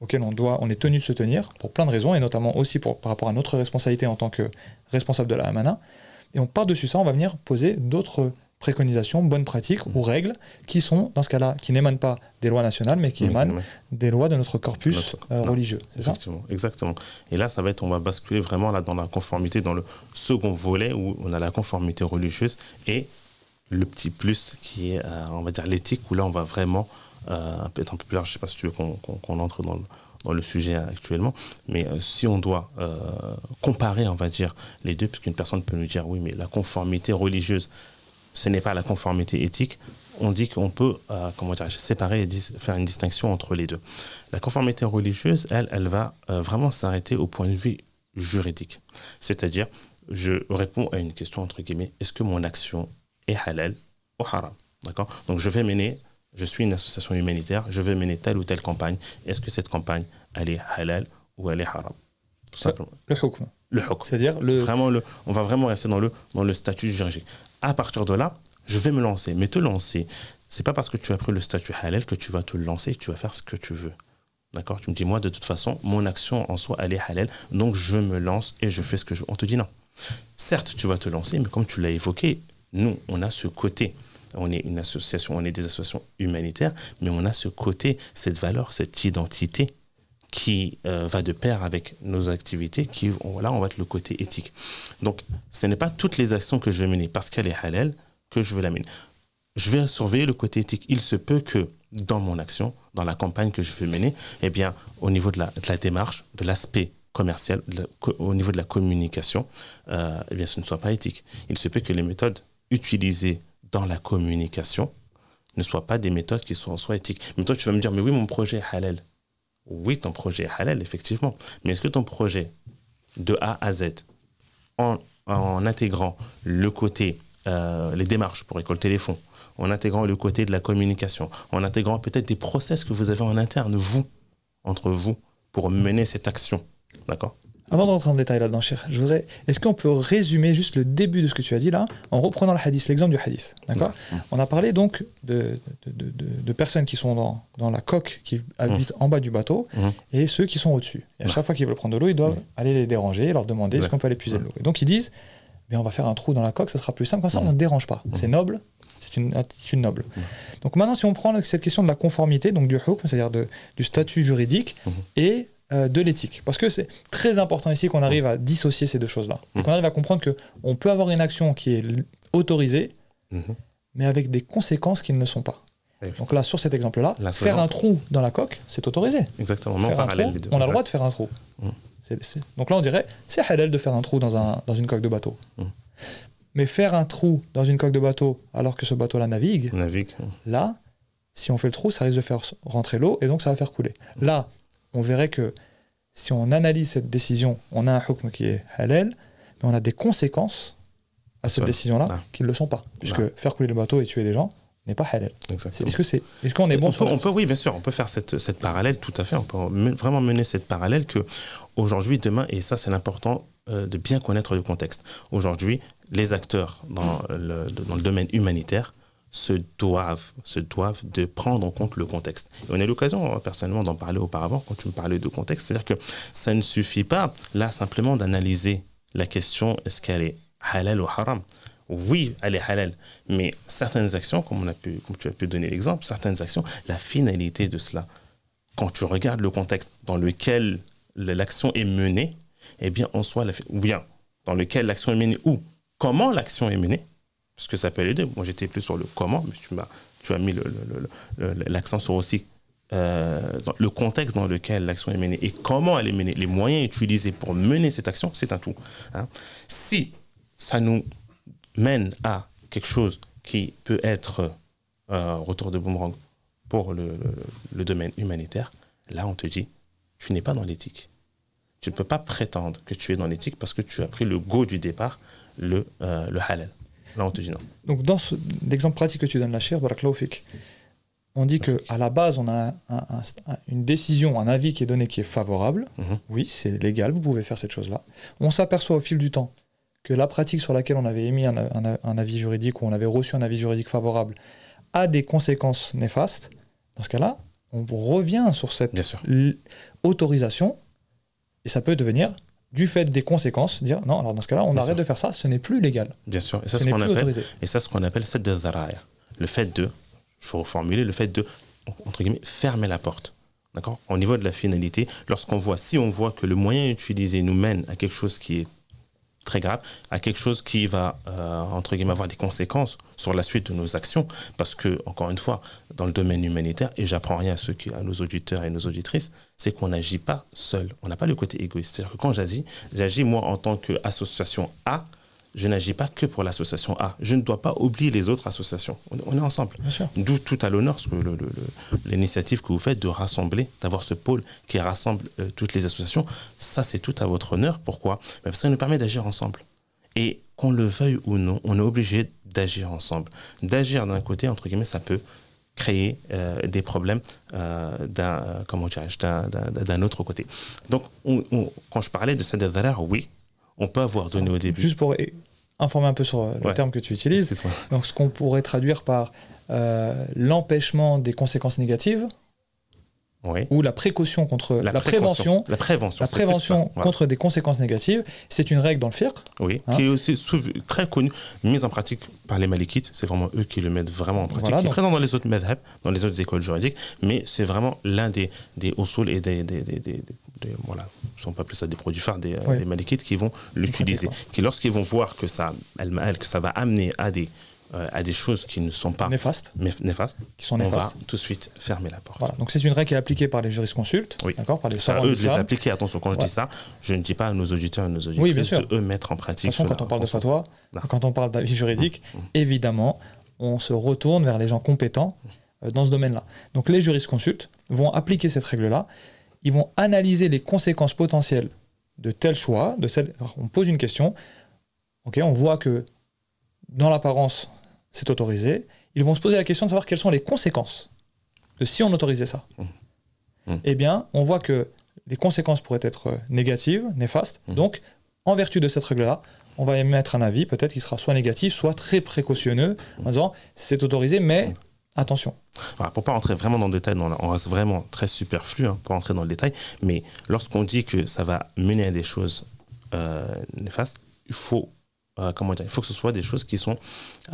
auquel on, doit, on est tenu de se tenir pour plein de raisons, et notamment aussi pour, par rapport à notre responsabilité en tant que responsable de la Hamana. Et on par-dessus ça, on va venir poser d'autres préconisations, bonnes pratiques ou règles qui sont, dans ce cas-là, qui n'émanent pas des lois nationales, mais qui émanent des lois de notre corpus euh, religieux. Exactement, exactement. Et là, ça va être, on va basculer vraiment là dans la conformité, dans le second volet où on a la conformité religieuse et le petit plus qui est, euh, on va dire, l'éthique, où là, on va vraiment euh, être un peu plus large. Je ne sais pas si tu veux qu'on entre dans le, dans le, sujet actuellement, mais euh, si on doit euh, comparer, on va dire, les deux, puisqu'une personne peut nous dire, oui, mais la conformité religieuse, ce n'est pas la conformité éthique, on dit qu'on peut comment dire, séparer et faire une distinction entre les deux. La conformité religieuse, elle, elle va vraiment s'arrêter au point de vue juridique. C'est-à-dire, je réponds à une question entre guillemets, est-ce que mon action est halal ou haram? D'accord? Donc, je vais mener je suis une association humanitaire, je veux mener telle ou telle campagne. Est-ce que cette campagne, elle est halal ou elle est haram? Tout simplement. Le hukm. Le hukm. C'est-à-dire le... Vraiment, le, on va vraiment rester dans le, dans le statut juridique. À partir de là, je vais me lancer. Mais te lancer, c'est pas parce que tu as pris le statut halal que tu vas te lancer que tu vas faire ce que tu veux. D'accord? Tu me dis, moi, de toute façon, mon action en soi, elle est halal, donc je me lance et je fais ce que je veux. On te dit non. Certes, tu vas te lancer, mais comme tu l'as évoqué, nous, on a ce côté on est une association, on est des associations humanitaires, mais on a ce côté, cette valeur, cette identité qui euh, va de pair avec nos activités, qui, là, on va être le côté éthique. Donc, ce n'est pas toutes les actions que je vais mener parce qu'elle est halal que je veux la mener. Je vais surveiller le côté éthique. Il se peut que dans mon action, dans la campagne que je veux mener, eh bien, au niveau de la, démarche, de l'aspect commercial, au niveau de la communication, euh, eh bien, ce ne soit pas éthique. Il se peut que les méthodes utilisées dans la communication ne soient pas des méthodes qui sont en soi éthiques. Mais toi, tu vas me dire, mais oui, mon projet est halal. Oui, ton projet est halal, effectivement. Mais est-ce que ton projet, de A à Z, en, intégrant le côté, euh, les démarches pour récolter les fonds, en intégrant le côté de la communication, en intégrant peut-être des process que vous avez en interne, vous, entre vous, pour mener cette action, d'accord? Avant d'entrer en détail là-dedans, cher, je voudrais. Est-ce qu'on peut résumer juste le début de ce que tu as dit là, en reprenant le hadith, l'exemple du hadith D'accord? On a parlé donc de, de, de, personnes qui sont dans, dans, la coque, qui habitent en bas du bateau, et ceux qui sont au-dessus. Et à chaque fois qu'ils veulent prendre de l'eau, ils doivent aller les déranger et leur demander est-ce qu'on peut aller puiser de l'eau. Et donc ils disent mais on va faire un trou dans la coque, ça sera plus simple, comme ça on ne dérange pas. C'est noble, c'est une attitude noble. Donc maintenant, si on prend cette question de la conformité, donc du hukm, c'est-à-dire du statut juridique, et de l'éthique. Parce que c'est très important ici qu'on arrive à dissocier ces deux choses-là. Mmh. Qu'on arrive à comprendre qu'on peut avoir une action qui est autorisée, mmh. mais avec des conséquences qui ne le sont pas. Donc là, sur cet exemple-là, faire un trou dans la coque, c'est autorisé. Exactement, on a le droit de faire un trou. Mmh. Donc là, on dirait, c'est halal de faire un trou dans, un, dans une coque de bateau. Mais faire un trou dans une coque de bateau alors que ce bateau-là navigue, navigue, là, si on fait le trou, ça risque de faire rentrer l'eau et donc ça va faire couler. Là, on verrait que si on analyse cette décision, on a un hukm qui est halal, mais on a des conséquences à cette décision-là qui ne le sont pas. Puisque faire couler le bateau et tuer des gens n'est pas halal. Est-ce que c'est, est-ce qu'on est bon on peut, oui, bien sûr, on peut faire cette, cette parallèle, tout à fait. On peut vraiment mener cette parallèle que aujourd'hui, demain, et ça c'est l'important euh, de bien connaître le contexte. Aujourd'hui, les acteurs dans le, dans le domaine humanitaire se doivent, se doivent de prendre en compte le contexte. On a l'occasion, hein, personnellement, d'en parler auparavant, quand tu me parlais de contexte. C'est-à-dire que ça ne suffit pas, là, simplement d'analyser la question, est-ce qu'elle est halal ou haram? Oui, elle est halal, mais certaines actions, comme, on a pu, comme tu as pu donner l'exemple, certaines actions, la finalité de cela, quand tu regardes le contexte dans lequel l'action est menée, eh bien, en soi, ou bien dans lequel l'action est menée, ou comment l'action est menée, parce que ça peut l'aider. Moi, j'étais plus sur le comment, mais tu, m'as, tu as mis l'accent sur aussi euh, le contexte dans lequel l'action est menée et comment elle est menée, les moyens utilisés pour mener cette action, c'est un tout. Hein. Si ça nous mène à quelque chose qui peut être un retour de boomerang pour le, domaine humanitaire, là on te dit, tu n'es pas dans l'éthique. Tu ne peux pas prétendre que tu es dans l'éthique parce que tu as pris le go du départ, le, euh, le halal. Là on te dit non. Donc dans l'exemple pratique que tu donnes cher Baraklaufik, on dit qu'à la base, on a une décision, un avis qui est donné qui est favorable. Mhm. Oui, c'est légal, vous pouvez faire cette chose-là. On s'aperçoit au fil du temps que la pratique sur laquelle on avait émis un, avis juridique ou on avait reçu un avis juridique favorable a des conséquences néfastes. Dans ce cas-là, on revient sur cette autorisation et ça peut devenir du fait des conséquences, dire non, alors dans ce cas-là, on arrête de faire ça, ce n'est plus légal. Bien sûr, et ça, ce qu'on appelle, et ça, ce qu'on appelle cette le fait de il faut reformuler le fait de, entre guillemets, fermer la porte. D'accord? Au niveau de la finalité, lorsqu'on voit, si on voit que le moyen utilisé nous mène à quelque chose qui est très grave, à quelque chose qui va, euh, entre guillemets, avoir des conséquences sur la suite de nos actions. Parce que, encore une fois, dans le domaine humanitaire, et j'apprends rien à, ceux qui, à nos auditeurs et nos auditrices, c'est qu'on n'agit pas seul. On n'a pas le côté égoïste. C'est-à-dire que quand j'agis, j'agis moi en tant qu'association A, je n'agis pas que pour l'association A. Je ne dois pas oublier les autres associations. On, est ensemble. D'où tout à l'honneur l'initiative que vous faites de rassembler, d'avoir ce pôle qui rassemble euh, toutes les associations. Ça, c'est tout à votre honneur. Pourquoi? Parce que ça nous permet d'agir ensemble. Et qu'on le veuille ou non, on est obligé d'agir ensemble. D'agir d'un côté, entre guillemets, ça peut créer euh, des problèmes euh, d'un comment d'un autre côté. Donc, quand je parlais de cette oui, on peut avoir donné au début. Juste pour informer un peu sur le terme que tu utilises. Donc, ce qu'on pourrait traduire par euh, l'empêchement des conséquences négatives. Ou la précaution contre la, prévention, la prévention, la prévention contre des conséquences négatives, c'est une règle dans le FIRC. Oui, hein. qui est aussi très connue, mise en pratique par les malikites. C'est vraiment eux qui le mettent vraiment en pratique. qui est présent dans les autres madhab, dans les autres écoles juridiques, mais c'est vraiment l'un des des et des, des, des, voilà, on peut appeler ça des produits phares des, euh, malikites qui vont l'utiliser, qui lorsqu'ils vont voir que ça, que ça va amener à des euh, à des choses qui ne sont pas néfastes, néfastes qui sont on va tout de suite fermer la porte. Voilà. Donc c'est une règle qui est appliquée par les jurisconsultes, oui. d'accord, par les à eux de les appliquer. Attention, quand je dis ça, je ne dis pas à nos auditeurs et à nos auditeurs oui, de eux mettre en pratique. De toute façon, quand on parle de fatwa, quand on parle d'avis juridique, mmh. Évidemment, on se retourne vers les gens compétents euh, dans ce domaine-là. Donc les jurisconsultes vont appliquer cette règle-là. Ils vont analyser les conséquences potentielles de tel choix, de on pose une question, ok, on voit que dans l'apparence, c'est autorisé, ils vont se poser la question de savoir quelles sont les conséquences de si on autorisait ça. Mmh. Mmh. Eh bien, on voit que les conséquences pourraient être négatives, néfastes. Mmh. Donc, en vertu de cette règle-là, on va émettre un avis, peut-être qui sera soit négatif, soit très précautionneux, en disant c'est autorisé, mais attention. Voilà, pour pas rentrer vraiment dans le détail, on reste vraiment très superflu hein, pour rentrer dans le détail, mais lorsqu'on dit que ça va mener à des choses euh, néfastes, il faut euh, comment dire, il faut que ce soit des choses qui sont,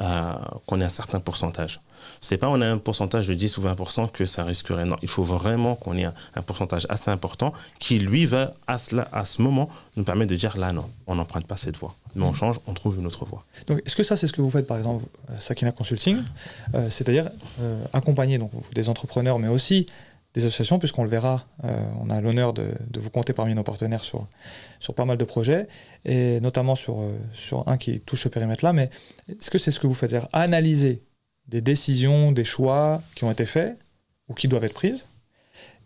euh, qu'on ait un certain pourcentage. C'est pas on a un pourcentage de 10 ou 20% que ça risquerait. Non, il faut vraiment qu'on ait un, pourcentage assez important qui, lui, va, à, ce moment, nous permettre de dire là, non, on n'emprunte pas cette voie. Mais on change, on trouve une autre voie. Donc, est-ce que ça, c'est ce que vous faites, par exemple, euh, Sakina Consulting? C'est-à-dire accompagner donc, des entrepreneurs, mais aussi des associations, puisqu'on le verra, euh, on a l'honneur de, vous compter parmi nos partenaires sur, sur pas mal de projets, et notamment sur, euh, sur un qui touche ce périmètre-là. Mais est-ce que c'est ce que vous faites Analyser des décisions, des choix qui ont été faits ou qui doivent être prises,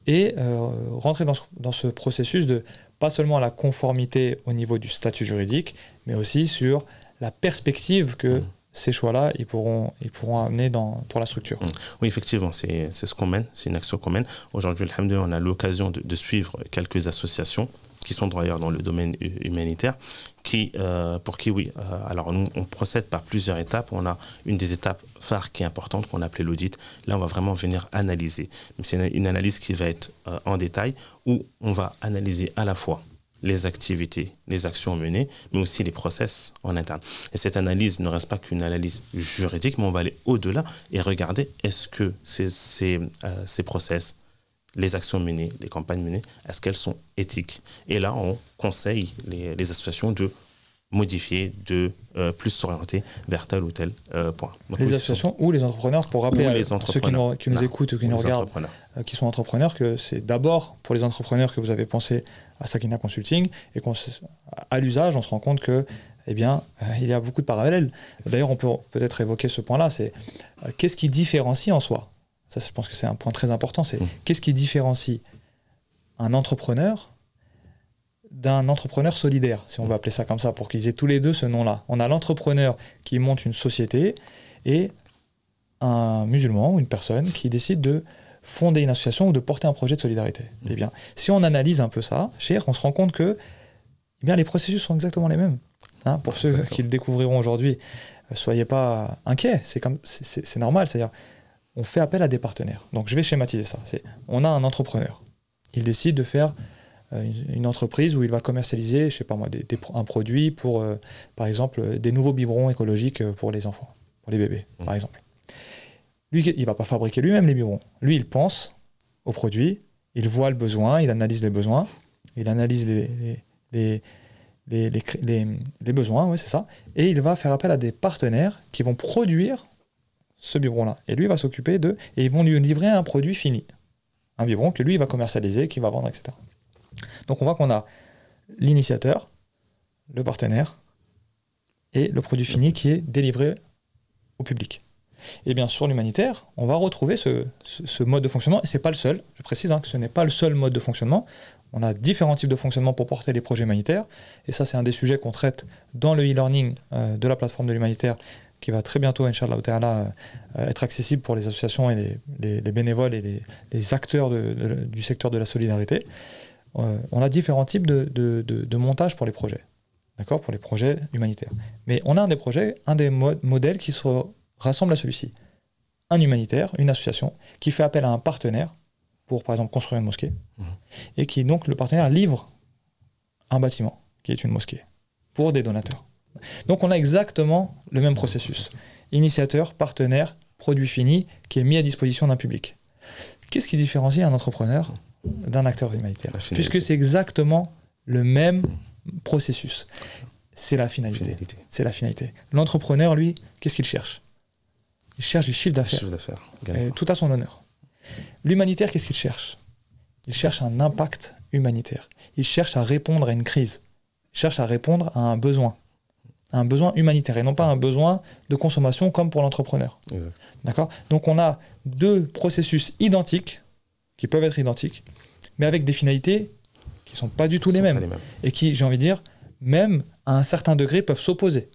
et euh, rentrer dans ce, dans ce processus de pas seulement la conformité au niveau du statut juridique, mais aussi sur la perspective que mmh ces choix-là, ils pourront, ils pourront amener pour la structure. Mmh. Oui, effectivement, c'est ce qu'on mène, c'est une action qu'on mène. Aujourd'hui, on a l'occasion de, suivre quelques associations qui sont d'ailleurs dans le domaine humanitaire, qui, euh, pour qui, oui, euh, alors nous, on procède par plusieurs étapes. On a une des étapes phares qui est importante, qu'on appelait l'audit. Là, on va vraiment venir analyser. C'est une, analyse qui va être euh, en détail, où on va analyser à la fois les activités, les actions menées, mais aussi les process en interne. Et cette analyse ne reste pas qu'une analyse juridique, mais on va aller au-delà et regarder est-ce que ces, ces, euh, ces, process, les actions menées, les campagnes menées, est-ce qu'elles sont éthiques? Et là, on conseille les, les associations de modifier, de euh, plus s'orienter vers tel ou tel euh, point. les associations ou les entrepreneurs, pour rappeler à ceux qui nous, qui nous écoutent ou qui nous regardent, euh, qui sont entrepreneurs, que c'est d'abord pour les entrepreneurs que vous avez pensé à Sakina Consulting et qu'à l'usage, on se rend compte que eh bien, il y a beaucoup de parallèles. D'ailleurs, on peut peut-être évoquer ce point-là, c'est qu'est-ce qui différencie en soi? Ça, je pense que c'est un point très important, c'est mmh. qu'est-ce qui différencie un entrepreneur d'un entrepreneur solidaire, si on veut appeler ça comme ça, pour qu'ils aient tous les deux ce nom-là? On a l'entrepreneur qui monte une société et un musulman ou une personne qui décide de fonder une association ou de porter un projet de solidarité. Eh bien, si on analyse un peu ça, cher, on se rend compte que eh bien, les processus sont exactement les mêmes. Hein, pour ceux qui le découvriront aujourd'hui, euh, soyez pas inquiets, c'est comme c'est normal, c'est-à-dire on fait appel à des partenaires. Donc je vais schématiser ça. On a un entrepreneur, il décide de faire euh, une entreprise où il va commercialiser, je sais pas moi, des, un produit pour, euh, par exemple, des nouveaux biberons écologiques pour les enfants, pour les bébés, mmh. par exemple. Lui, il va pas fabriquer lui-même les biberons. Lui, il pense au produit, il voit le besoin, il analyse les besoins, il analyse les, besoins, ouais, c'est ça, et il va faire appel à des partenaires qui vont produire ce biberon-là. Et lui va s'occuper de, et ils vont lui livrer un produit fini. Un biberon que lui va commercialiser, qu'il va vendre, etc. Donc on voit qu'on a l'initiateur, le partenaire et le produit fini qui est délivré au public. Et bien sur l'humanitaire, on va retrouver ce, mode de fonctionnement, et ce n'est pas le seul, je précise hein, que ce n'est pas le seul mode de fonctionnement, on a différents types de fonctionnement pour porter les projets humanitaires, et ça c'est un des sujets qu'on traite dans le e-learning euh, de la plateforme de l'humanitaire, qui va très bientôt, Inch'Allah, euh, être accessible pour les associations et les, bénévoles et les, acteurs du secteur de la solidarité. Euh, on a différents types de, de, montage pour les projets, d'accord, pour les projets humanitaires. Mais on a un des projets, un des modèles qui se rassemble à celui-ci. Un humanitaire, une association, qui fait appel à un partenaire pour, par exemple, construire une mosquée, mmh. et qui, donc, le partenaire livre un bâtiment, qui est une mosquée, pour des donateurs. Donc, on a exactement le même processus. Initiateur, partenaire, produit fini, qui est mis à disposition d'un public. Qu'est-ce qui différencie un entrepreneur d'un acteur humanitaire. Puisque c'est exactement le même processus. C'est la finalité. C'est la finalité. L'entrepreneur, lui, qu'est-ce qu'il cherche? Il cherche du chiffre d'affaires. Tout à son honneur. L'humanitaire, qu'est-ce qu'il cherche? Il cherche un impact humanitaire. Il cherche à répondre à une crise. Il cherche à répondre à un besoin. Un besoin humanitaire et non pas un besoin de consommation comme pour l'entrepreneur. D'accord? Donc on a deux processus identiques qui peuvent être identiques, mais avec des finalités qui ne sont pas du tout les mêmes, Et qui, j'ai envie de dire, même à un certain degré, peuvent s'opposer.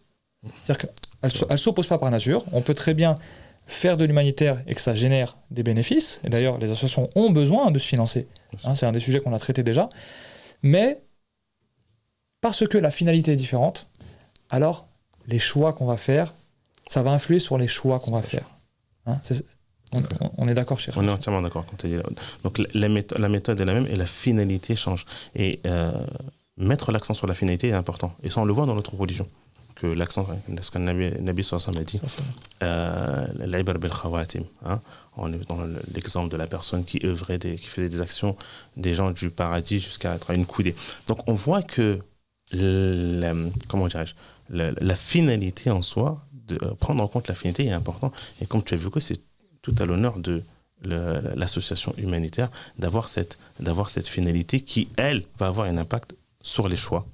C'est-à-dire qu'elles ne s'opposent pas par nature. On peut très bien faire de l'humanitaire et que ça génère des bénéfices. Et d'ailleurs, les associations ont besoin de se financer. Hein, c'est un des sujets qu'on a traité déjà. Mais parce que la finalité est différente, alors les choix qu'on va faire, ça va influer sur les choix qu'on va faire. Hein, on, est d'accord, cher. On est entièrement d'accord. Donc la, méthode, la, méthode, est la même et la finalité change. Et euh, mettre l'accent sur la finalité est important. Et ça, on le voit dans notre religion. Que l'accent, ce que Nabi, Nabi a dit, euh, l'Ibar bil khawatim. Hein, on est dans l'exemple de la personne qui œuvrait, des, qui faisait des actions des gens du paradis jusqu'à être à une coudée. Donc on voit que la, comment dirais-je, la, finalité en soi, de euh, prendre en compte la finalité est important. Et comme tu as vu que c'est tout à l'honneur de l'association humanitaire d'avoir cette, d'avoir cette finalité qui, elle, va avoir un impact sur les choix,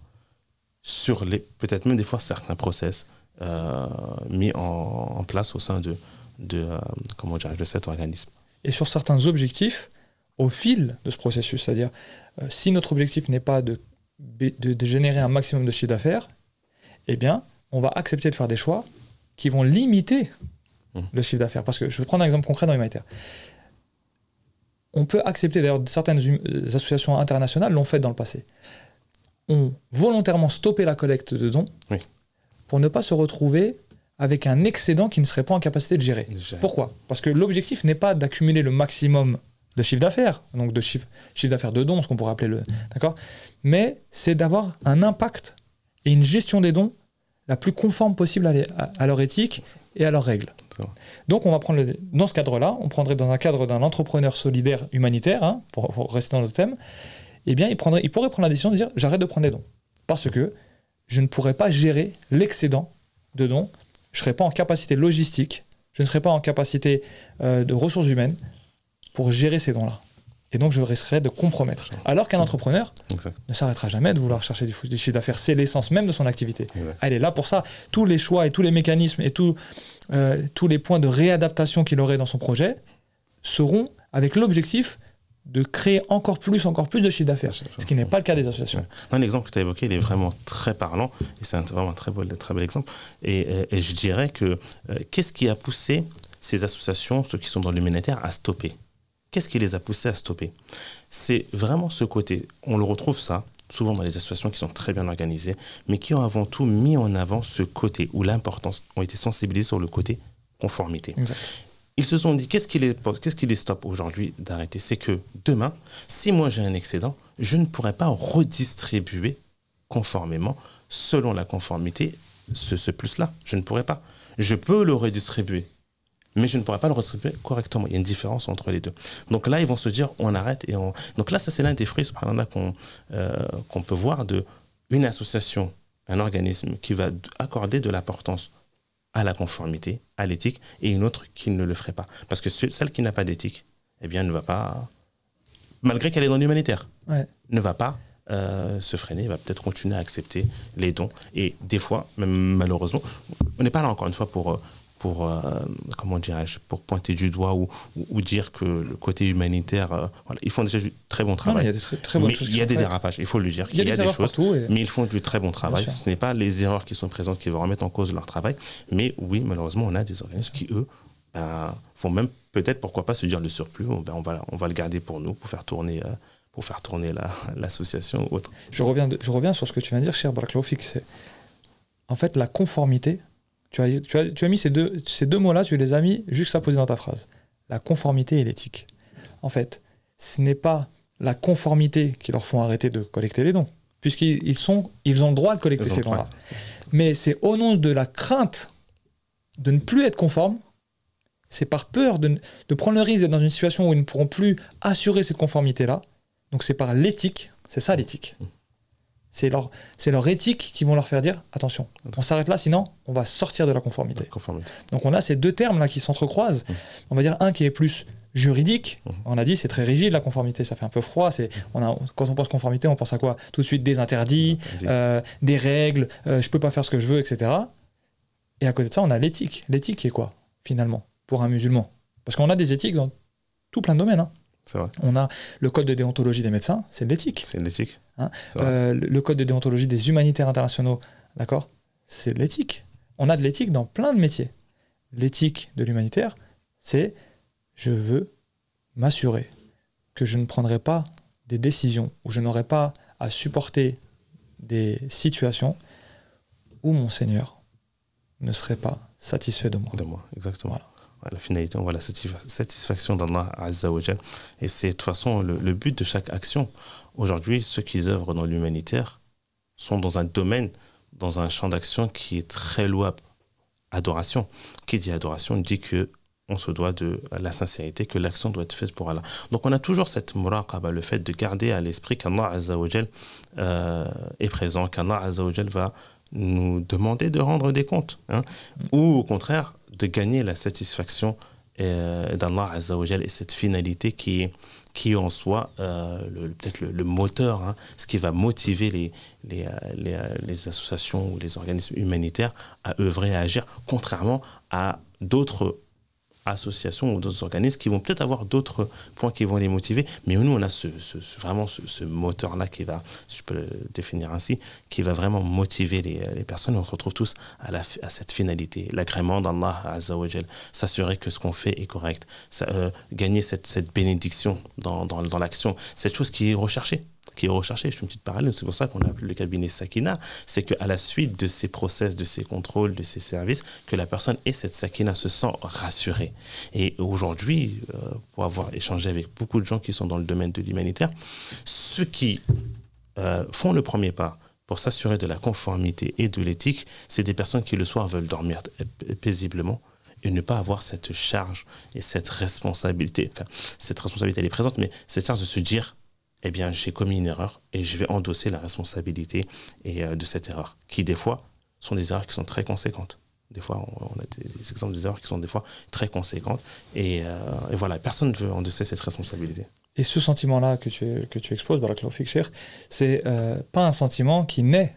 sur les, peut-être même des fois certains process euh, mis en, place au sein de, de, euh, comment de cet organisme. Et sur certains objectifs au fil de ce processus, c'est-à-dire euh, si notre objectif n'est pas de, de, de, générer un maximum de chiffre d'affaires, eh bien, on va accepter de faire des choix qui vont limiter Mmh. le chiffre d'affaires. Parce que je vais prendre un exemple concret dans l'humanitaire. On peut accepter, d'ailleurs, certaines hum, associations internationales l'ont fait dans le passé. Ont volontairement stoppé la collecte de dons pour ne pas se retrouver avec un excédent qui ne serait pas en capacité de gérer. Pourquoi? Parce que l'objectif n'est pas d'accumuler le maximum de chiffre d'affaires, donc de chiffre, chiffre d'affaires de dons, ce qu'on pourrait appeler le. D'accord? Mais c'est d'avoir un impact et une gestion des dons la plus conforme possible à, leur éthique et à leurs règles. Donc on va prendre dans ce cadre-là, on prendrait dans un cadre d'un entrepreneur solidaire humanitaire, hein, pour, rester dans le thème, eh bien il, prendrait, il pourrait prendre la décision de dire j'arrête de prendre des dons. Parce que je ne pourrais pas gérer l'excédent de dons, je ne serais pas en capacité logistique, je ne serais pas en capacité euh, de ressources humaines pour gérer ces dons-là. Et donc, je risquerais de compromettre. Alors qu'un entrepreneur Exact. ne s'arrêtera jamais de vouloir chercher du, du chiffre d'affaires. C'est l'essence même de son activité. Exact. Elle est là pour ça. Tous les choix et tous les mécanismes et tout, euh, tous les points de réadaptation qu'il aurait dans son projet seront avec l'objectif de créer encore plus, encore plus de chiffre d'affaires. Ce qui n'est pas le cas des associations. Non, L'exemple que tu as évoqué, il est vraiment très parlant et c'est vraiment un très beau, très bel exemple. Et, et- et je dirais que euh, qu'est-ce qui a poussé ces associations, ceux qui sont dans l'humanitaire, à stopper? Qu'est-ce qui les a poussés à stopper? C'est vraiment ce côté. On le retrouve ça souvent dans les associations qui sont très bien organisées, mais qui ont avant tout mis en avant ce côté ou l'importance, ont été sensibilisés sur le côté conformité. Exact. Ils se sont dit, qu'est-ce qui les, stoppe aujourd'hui d'arrêter? C'est que demain, si moi j'ai un excédent, je ne pourrai pas redistribuer conformément, selon la conformité, ce, plus-là. Je ne pourrai pas. Je peux le redistribuer, mais je ne pourrai pas le redistribuer correctement. Il y a une différence entre les deux. Donc là, ils vont se dire, on arrête et on... Donc là, ça c'est l'un des fruits, euh, qu'on peut voir de une association, un organisme qui va accorder de l'importance à la conformité, à l'éthique, et une autre qui ne le ferait pas. Parce que ce- celle qui n'a pas d'éthique, eh bien, ne va pas, malgré qu'elle est dans l'humanitaire, Ouais. ne va pas euh, se freiner, va peut-être continuer à accepter les dons. Et des fois, même malheureusement, on n'est pas là encore une fois pour, euh, pour euh, comment dirais-je, pour pointer du doigt ou, ou, ou dire que le côté humanitaire, euh, voilà, ils font déjà du très bon Non, travail. il y a des très, très bonnes mais choses. il qui y a sont des faites. dérapages, il faut le dire, Il y a qu'il y a des choses. et- Mais ils font du très bon travail. Ce n'est pas les erreurs qui sont présentes qui vont remettre en cause leur travail. Mais oui, malheureusement, on a des organismes qui, eux, ben, font même peut-être, pourquoi pas, se dire le surplus. On, ben, on, va, on va le garder pour nous, pour faire tourner, euh, pour faire tourner la- l'association ou autre. Je reviens, de- je reviens sur ce que tu viens de dire, cher Baraklaoufik. C'est en fait la conformité. Tu as, tu as, tu as mis ces deux, ces deux mots-là, tu les as mis juxtaposés dans ta phrase. La conformité et l'éthique. En fait, ce n'est pas la conformité qui leur font arrêter de collecter les dons, puisqu'ils ils sont, ils ont le droit de collecter Ils ces dons-là. Mais c'est au nom de la crainte de ne plus être conforme, c'est par peur de, de prendre le risque d'être dans une situation où ils ne pourront plus assurer cette conformité-là. Donc c'est par l'éthique, c'est ça l'éthique. C'est leur, c'est leur éthique qui vont leur faire dire attention, on s'arrête là, sinon on va sortir de la conformité. Conformité. Donc on a ces deux termes là qui s'entrecroisent. On va dire un qui est plus juridique. Mhm. On a dit c'est très rigide la conformité, ça fait un peu froid. C'est on a quand on pense conformité, on pense à quoi? Tout de suite des interdits, Vas-y. euh, des règles, euh, je peux pas faire ce que je veux, etc. Et à côté de ça, on a l'éthique. L'éthique qui est quoi finalement pour un musulman? Parce qu'on a des éthiques dans tout plein de domaines. hein. Vrai. On a le code de déontologie des médecins, c'est de l'éthique. C'est l'éthique. Hein. Euh, le code de déontologie des humanitaires internationaux, d'accord C'est de l'éthique. On a de l'éthique dans plein de métiers. L'éthique de l'humanitaire, c'est je veux m'assurer que je ne prendrai pas des décisions ou je n'aurai pas à supporter des situations où mon Seigneur ne serait pas satisfait de moi. de moi, exactement. Voilà. La finalité, on voit la satisfa- satisfaction d'Allah Azza wa Jal. Et c'est de toute façon le but de chaque action. Aujourd'hui, ceux qui œuvrent dans l'humanitaire sont dans un domaine, dans un champ d'action qui est très louable. Adoration. Qui dit adoration dit que on se doit de la sincérité, que l'action doit être faite pour Allah. Donc on a toujours cette muraqaba, le fait de garder à l'esprit qu'Allah Azza wa Jal, euh, est présent, qu'Allah Azza wa Jal va nous demander de rendre des comptes. hein. Ou au contraire, de gagner la satisfaction euh, d'Allah Azza wa Jal et cette finalité qui est, qui en soi euh, peut-être le, le moteur, hein, ce qui va motiver les, les, euh, les, euh, les associations ou les organismes humanitaires à œuvrer, à agir, contrairement à d'autres associations ou d'autres organismes qui vont peut-être avoir d'autres points qui vont les motiver, mais nous on a ce, vraiment ce, moteur-là qui va, si je peux le définir ainsi, qui va vraiment motiver les, les personnes. On se retrouve tous à, cette finalité, l'agrément d'Allah Azza wa Jal, s'assurer que ce qu'on fait est correct, euh, gagner cette, cette bénédiction dans, dans l'action, cette chose qui est recherchée qui est recherchée. Je fais une petite parallèle, c'est pour ça qu'on a appelé le cabinet Sakina, c'est qu'à la suite de ces process, de ces contrôles, de ces services, que la personne ait cette Sakina, se sent rassurée. Et aujourd'hui, euh, pour avoir échangé avec beaucoup de gens qui sont dans le domaine de l'humanitaire, ceux qui euh, font le premier pas pour s'assurer de la conformité et de l'éthique, c'est des personnes qui le soir veulent dormir paisiblement et ne pas avoir cette charge et cette responsabilité. Enfin, cette responsabilité, elle est présente, mais cette charge de se dire eh bien, j'ai commis une erreur et je vais endosser la responsabilité et, de cette erreur, qui des fois sont des erreurs qui sont très conséquentes. Des fois, on, a des, exemples des erreurs qui sont des fois très conséquentes. Et, voilà, personne ne veut endosser cette responsabilité. Et ce sentiment-là que tu, que tu exposes, c'est euh, pas un sentiment qui naît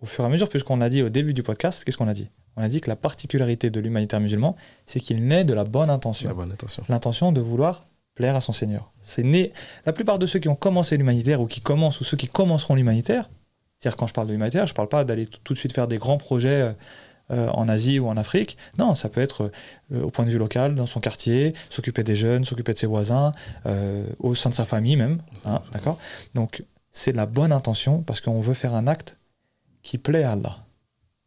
au fur et à mesure, puisqu'on a dit au début du podcast, qu'est-ce qu'on a dit? On a dit que la particularité de l'humanitaire musulman, c'est qu'il naît de la bonne intention. La bonne intention. L'intention de vouloir plaire à son Seigneur. C'est né. La plupart de ceux qui ont commencé l'humanitaire ou qui commencent ou ceux qui commenceront l'humanitaire, c'est-à-dire quand je parle de l'humanitaire, je ne parle pas d'aller tout de suite faire des grands projets euh, euh, en Asie ou en Afrique. Non, ça peut être euh, au point de vue local, dans son quartier, s'occuper des jeunes, s'occuper de ses voisins, euh, au sein de sa famille même. Hein, d'accord? Donc, c'est la bonne intention parce qu'on veut faire un acte qui plaît à Allah.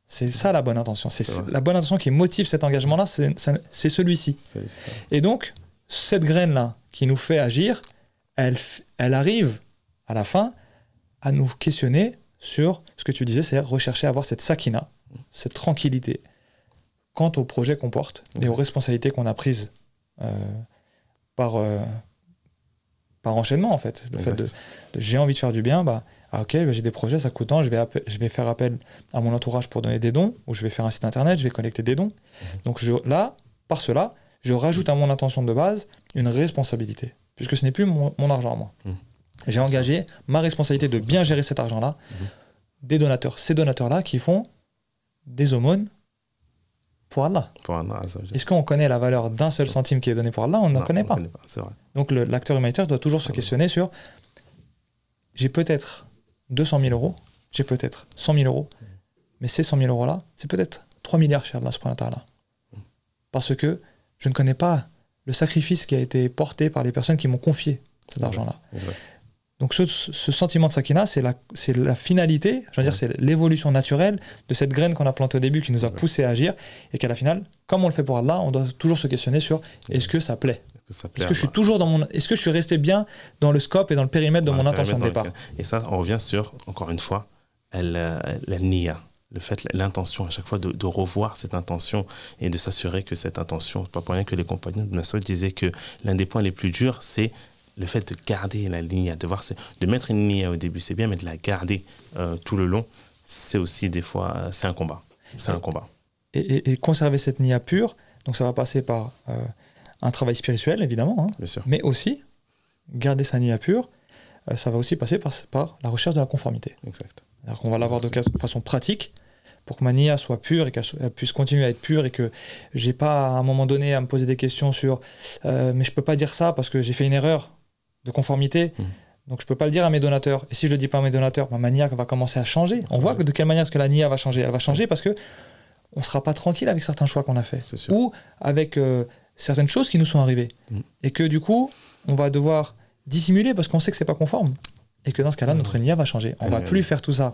C'est ça la bonne intention. C'est la bonne intention qui motive cet engagement-là, c'est celui-ci. Et donc, cette graine-là qui nous fait agir, elle, elle arrive à la fin à nous questionner sur ce que tu disais, c'est rechercher à avoir cette sakina, cette tranquillité quant au projet qu'on porte et aux responsabilités qu'on a prises euh, par, euh, par enchaînement en fait. Le fait de, j'ai envie de faire du bien, bah ah, ok, bah, j'ai des projets, ça coûte tant, je vais, je vais faire appel à mon entourage pour donner des dons, ou je vais faire un site internet, je vais collecter des dons. Mhm. Donc je, là, par cela, je rajoute à mon intention de base une responsabilité, puisque ce n'est plus mon, argent à moi. Mhm. J'ai engagé ma responsabilité de bien gérer cet argent-là, mhm. des donateurs. Ces donateurs-là qui font des aumônes pour Allah. Est-ce qu'on connaît la valeur d'un seul centime qui est donné pour Allah? On ne connaît pas. Donc l'acteur humanitaire doit toujours se questionner sur j'ai peut-être 200 000 euros, j'ai peut-être 100 000 euros, mais ces 100 000 euros-là, c'est peut-être 3 milliards chez Allah Parce que je ne connais pas le sacrifice qui a été porté par les personnes qui m'ont confié cet argent-là. Donc ce, sentiment de sakina, c'est la, la finalité, je veux dire, c'est l'évolution naturelle de cette graine qu'on a plantée au début qui nous a poussé à agir et qu'à la finale, comme on le fait pour Allah, on doit toujours se questionner sur est-ce que ça plaît? Est-ce que, je suis toujours dans mon, est-ce que je suis resté bien dans le scope et dans le périmètre de mon intention de départ? Et ça, on revient sur encore une fois, la, la nia, le fait, l'intention à chaque fois de, revoir cette intention et de s'assurer que cette intention, pas pour rien que les compagnons de Nassau disaient que l'un des points les plus durs, c'est le fait de garder la ligne, de, voir, de mettre une ligne au début, c'est bien, mais de la garder euh, tout le long, c'est aussi des fois, euh, c'est un combat. C'est un combat. Et, conserver cette nia pure, donc ça va passer par euh, un travail spirituel, évidemment, hein, mais aussi garder sa nia pure, ça va aussi passer par, par, la recherche de la conformité. Exact. Alors qu'on va l'avoir de façon pratique, pour que ma nia soit pure et qu'elle puisse continuer à être pure et que j'ai pas à un moment donné à me poser des questions sur mais je peux pas dire ça parce que j'ai fait une erreur de conformité. Hmm. Donc je peux pas le dire à mes donateurs. Et si je le dis pas à mes donateurs, ma manière va commencer à changer. On voit de quelle manière est-ce que la NIA va changer. Elle va changer parce que on sera pas tranquille avec certains choix qu'on a fait ou avec euh, certaines choses qui nous sont arrivées hmm. et que du coup on va devoir dissimuler parce qu'on sait que c'est pas conforme et que dans ce cas-là notre NIA va changer. On va plus faire tout ça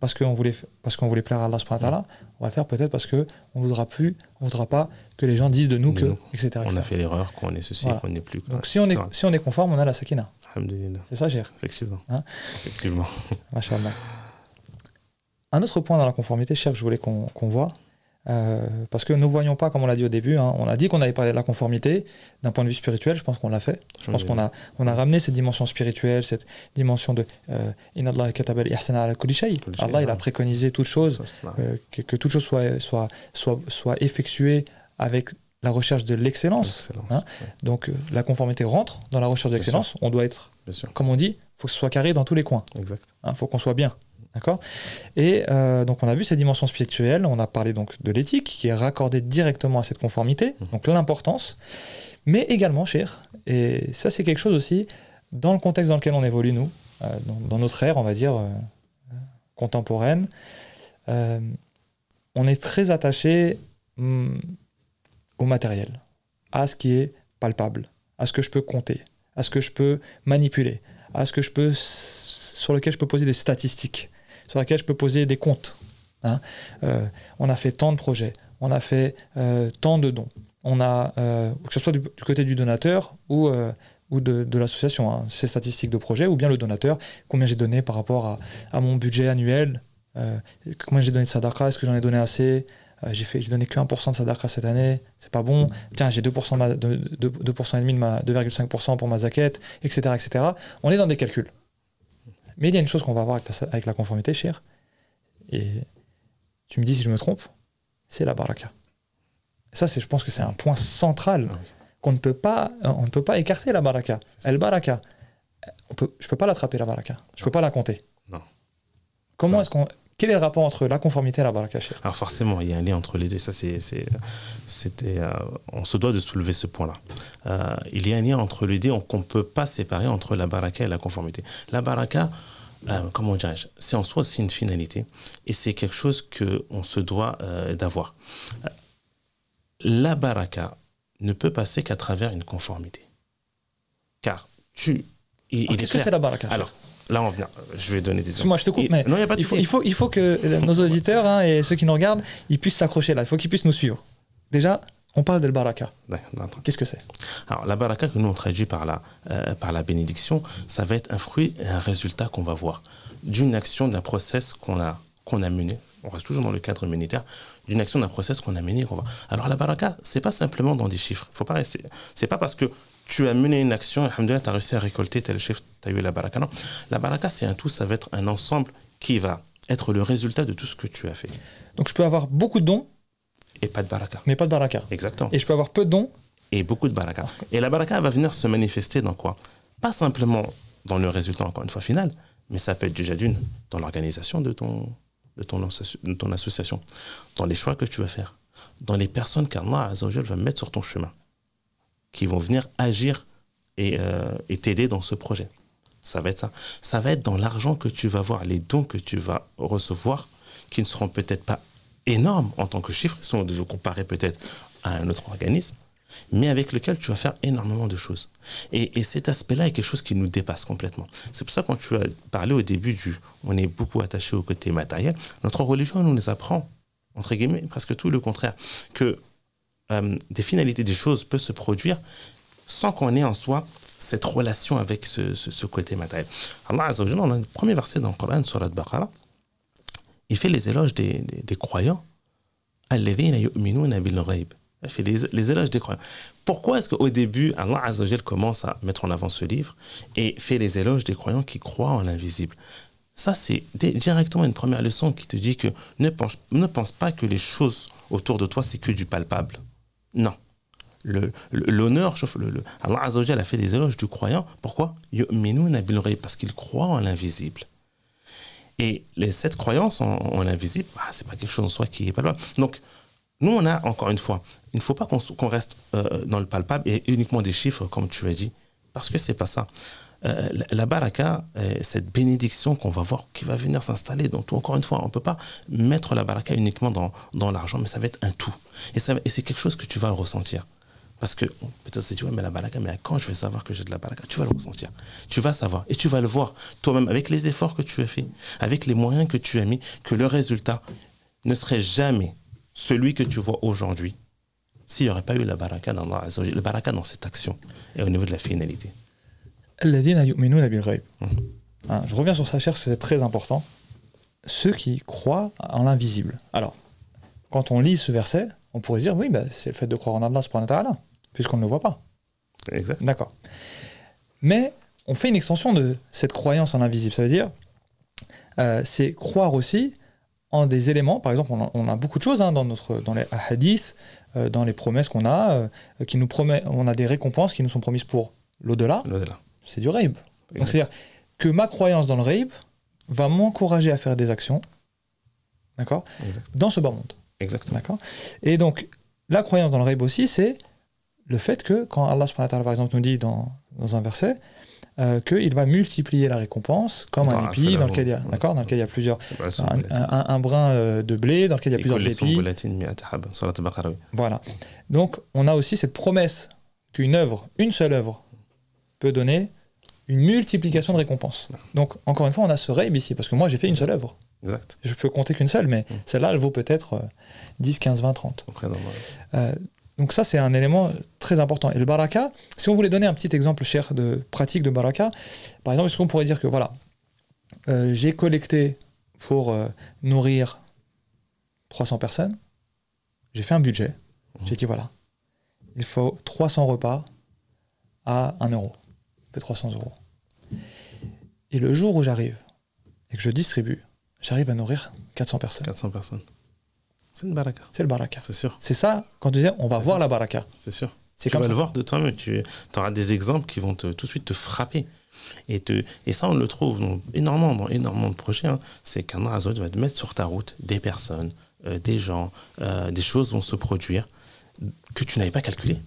parce qu'on voulait, parce qu'on voulait plaire à Allah subhanahu on va le faire peut-être parce qu'on ne voudra plus, on voudra pas que les gens disent de nous que, etc., On a fait l'erreur, qu'on est ceci, qu'on n'est plus. Donc si on, est, si on est conforme, on a la sakina. C'est ça, cher. Effectivement. Hein Effectivement. Un autre point dans la conformité, cher, que je voulais qu'on voit, euh, parce que nous ne voyons pas, comme on l'a dit au début, hein, on a dit qu'on avait parlé de la conformité d'un point de vue spirituel, je pense qu'on l'a fait. Je pense qu'on a, on a ramené cette dimension spirituelle, cette dimension de euh, Allah Allah il a préconisé toute chose, euh, que, que, toute chose soit, soit, soit, soit effectuée avec la recherche de l'excellence. Hein. Donc la conformité rentre dans la recherche de l'excellence. On doit être, comme on dit, il faut que ce soit carré dans tous les coins. Il hein, faut qu'on soit bien. D'accord? Et euh, donc on a vu cette dimension spirituelle, on a parlé donc de l'éthique qui est raccordée directement à cette conformité, mmh. donc l'importance, mais également, cher, et ça c'est quelque chose aussi, dans le contexte dans lequel on évolue nous, euh, dans, notre ère, on va dire, euh, contemporaine, on est très attaché hmm, au matériel, à ce qui est palpable, à ce que je peux compter, à ce que je peux manipuler, à ce que je peux sur lequel je peux poser des statistiques sur laquelle je peux poser des comptes. Hein. Euh, on a fait tant de projets, on a fait euh, tant de dons. On a, euh, que ce soit du, côté du donateur ou, ou de, l'association, hein, ces statistiques de projet, ou bien le donateur, combien j'ai donné par rapport à, mon budget annuel, combien j'ai donné de sadaqa, est-ce que j'en ai donné assez, j'ai fait, j'ai donné que 1% de sadaqa cette année, c'est pas bon. Tiens, j'ai 2%, de ma- de, de- 2% et demi de ma 2,5% pour ma zaquette, etc., etc. On est dans des calculs. Mais il y a une chose qu'on va voir avec la, avec la conformité, cher. Et tu me dis si je me trompe, c'est la baraka. Ça, je pense que c'est un point central Ah qu'on ne peut pas, on ne peut pas écarter la baraka. El baraka, on peut, je peux pas l'attraper la baraka. Je peux pas la compter. Non. Comment est-ce qu'on, quel est le rapport entre la conformité et la baraka, Alors forcément, il y a un lien entre les deux. Ça, c'est, c'était, euh, on se doit de soulever ce point-là. Euh, il y a un lien entre les deux qu'on ne peut pas séparer entre la baraka et la conformité. La baraka, euh, comment dirais-je, c'est en soi c'est une finalité et c'est quelque chose qu'on se doit d'avoir. La baraka ne peut passer qu'à travers une conformité. Car tu... Il, Ah, est Qu'est-ce que c'est la baraka Alors, là, on vient. Je vais donner des Excuse-moi, je te coupe, Et- mais non, n'y a pas de il faut, il, faut, il, que nos auditeurs hein, et ceux qui nous regardent, ils puissent s'accrocher là. Il faut qu'ils puissent nous suivre. Déjà, on parle de baraka. D'accord, d'accord. Qu'est-ce que c'est? Alors, la baraka que nous on traduit par la, euh, par la bénédiction, ça va être un fruit et un résultat qu'on va voir d'une action, d'un process qu'on a, qu'on a mené. On reste toujours dans le cadre humanitaire, d'une action, d'un process qu'on a mené. qu'on va- Alors, la baraka, c'est pas simplement dans des chiffres. Faut pas rester. C'est pas parce que tu as mené une action, tu as réussi à récolter tel chiffre, tu as eu la baraka. Non? La baraka, c'est un tout, ça va être un ensemble qui va être le résultat de tout ce que tu as fait. Donc je peux avoir beaucoup de dons, Et pas de baraka. mais pas de baraka. Exactement. Et je peux avoir peu de dons, et beaucoup de baraka. Et la baraka va venir se manifester dans quoi? Pas simplement dans le résultat, encore une fois, final, mais ça peut être déjà d'une, dans l'organisation de ton, de, ton, de ton association, dans les choix que tu vas faire, dans les personnes qu'Allah va mettre sur ton chemin, qui vont venir agir et euh, et t'aider dans ce projet. Ça va être ça. Ça va être dans l'argent que tu vas voir, les dons que tu vas recevoir, qui ne seront peut-être pas énormes en tant que chiffres, ils sont de comparer peut-être à un autre organisme, mais avec lequel tu vas faire énormément de choses. Et, et cet aspect-là est quelque chose qui nous dépasse complètement. C'est pour ça quand tu as parlé au début du, on est beaucoup attaché au côté matériel, notre religion nous les apprend, entre guillemets, presque tout le contraire, que euh, des finalités des choses peuvent se produire sans qu'on ait en soi cette relation avec ce, ce- côté matériel. Allah Azza wa Jalla, on le premier verset dans le Coran, sur Al-Baqarah, il fait les éloges des, des, des croyants. Il fait les, les éloges des croyants. Pourquoi est-ce qu'au début, Allah Azza wa Jalla commence à mettre en avant ce livre et fait les éloges des croyants qui croient en l'invisible? Ça, c'est di- directement une première leçon qui te dit que ne pense, ne pense pas que les choses autour de toi, c'est que du palpable. Non. L'honneur, le, le- Allah Azza wa Jalla a fait des éloges du croyant. Pourquoi? Parce qu'il croit en l'invisible. Et les, cette croyance en, l'invisible, bah, c'est pas quelque chose en soi qui est palpable. Donc, nous, on a, encore une fois, il ne faut pas qu'on reste euh, dans le palpable et uniquement des chiffres, comme tu as dit, parce que c'est pas ça. Euh, la, la baraka, euh, cette bénédiction qu'on va voir, qui va venir s'installer tout, encore une fois, on ne peut pas mettre la baraka uniquement dans, l'argent, mais ça va être un tout. Et, c'est quelque chose que tu vas ressentir. Parce que peut-être si tu vois, mais la baraka, mais quand je vais savoir que j'ai de la baraka, tu vas le ressentir. Tu vas savoir et tu vas le voir toi-même avec les efforts que tu as fait, avec les moyens que tu as mis, que le résultat ne serait jamais celui que tu vois aujourd'hui s'il n'y aurait pas eu la baraka dans le baraka dans cette action et au niveau de la finalité. Hein, je reviens sur ça, cher, c'est très important. Ceux qui croient en l'invisible. Alors, quand on lit ce verset, on pourrait dire, oui, bah, c'est le fait de croire en Allah subhanahu wa puisqu'on ne le voit pas. Exact. D'accord. Mais on fait une extension de cette croyance en l'invisible. Ça veut dire, euh, c'est croire aussi en des éléments. Par exemple, on a, on a beaucoup de choses hein, dans, notre, dans les hadiths, euh, dans les promesses qu'on a, euh, qui nous promet, on a des récompenses qui nous sont promises pour l'au-delà. Au-delà. C'est du raib. Donc c'est-à-dire que ma croyance dans le raib va m'encourager à faire des actions, d'accord, dans ce bas monde. Exactement. D'accord Et donc, la croyance dans le raib aussi, c'est le fait que, quand Allah, subhanahu wa ta'ala, par exemple, nous dit dans, dans un verset, euh, qu'il va multiplier la récompense comme Dans un épi dans lequel il y a, d'accord, dans lequel il y a plusieurs, un, un- brin euh, de blé dans lequel il y a plusieurs épis. Voilà. Donc, on a aussi cette promesse qu'une œuvre, une seule œuvre, peut donner une multiplication de récompenses. Donc, encore une fois, on a ce raib ici, parce que moi, j'ai fait une seule œuvre. Exact. Je peux compter qu'une seule, mais Mm. celle-là, elle vaut peut-être euh, 10, 15, 20, 30. Après, dans le- Euh, donc ça, c'est un élément très important. Et le baraka, si on voulait donner un petit exemple cher de pratique de baraka, par exemple, est-ce qu'on pourrait dire que voilà, euh, j'ai collecté pour euh, nourrir 300 personnes, j'ai fait un budget. J'ai dit voilà, il faut 300 repas à 1 euro. Fait 300 euros. Et le jour où j'arrive et que je distribue, j'arrive à nourrir 400 personnes. 400 personnes. C'est une baraka. C'est le baraka. C'est sûr. C'est ça, quand tu disais, on va voir la baraka. C'est sûr. Tu comme vas ça. le voir de toi-même. Tu auras des exemples qui vont te, tout de suite te frapper. Et, te, et ça, on le trouve dans énormément, dans énormément de projets. hein. C'est qu'un Azot va te mettre sur ta route des personnes, euh, des gens, euh, des choses vont se produire que tu n'avais pas calculées.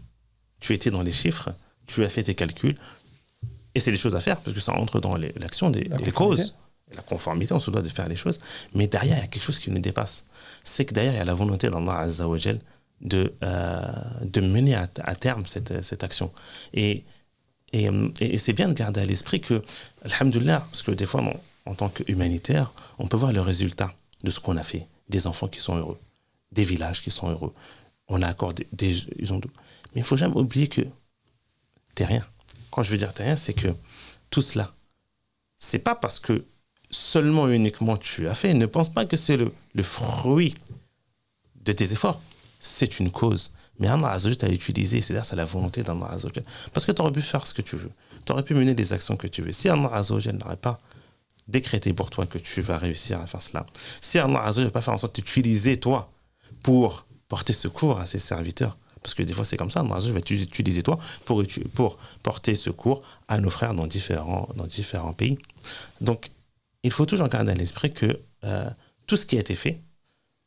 Tu étais dans les chiffres, tu as fait tes calculs, et c'est des choses à faire, parce que ça entre dans l'action des, causes. La conformité, on se doit de faire les choses. Mais derrière, il y a quelque chose qui nous dépasse. C'est que derrière, il y a la volonté d'Allah Azza wa Jal de, euh, de mener à, à terme cette, cette action. Et, et, et c'est bien de garder à l'esprit que, Alhamdulillah, parce que des fois, en tant qu'humanitaire, on peut voir le résultat de ce qu'on a fait. Des enfants qui sont heureux, des villages qui sont heureux. On a accordé des. Ils ont, mais il faut jamais oublier que t'es rien. Quand je veux dire t'es rien, c'est que tout cela, c'est pas parce que seulement et uniquement tu as fait. Ne pense pas que c'est le, fruit de tes efforts. C'est une cause. Mais Allah Azzawajal t'a utilisé, c'est-à-dire c'est la volonté d'Allah Azzawajal. Parce que tu aurais pu faire ce que tu veux. Tu aurais pu mener les actions que tu veux. Si Allah Azzawajal n'aurait pas décrété pour toi que tu vas réussir à faire cela, si Allah Azzawajal n'a pas fait en sorte d'utiliser toi pour porter secours à ses serviteurs, parce que des fois c'est comme ça, Allah Azzawajal va t'utiliser toi pour, pour porter secours à nos frères dans différents, dans différents pays. Donc, il faut toujours garder à l'esprit que euh, tout ce qui a été fait,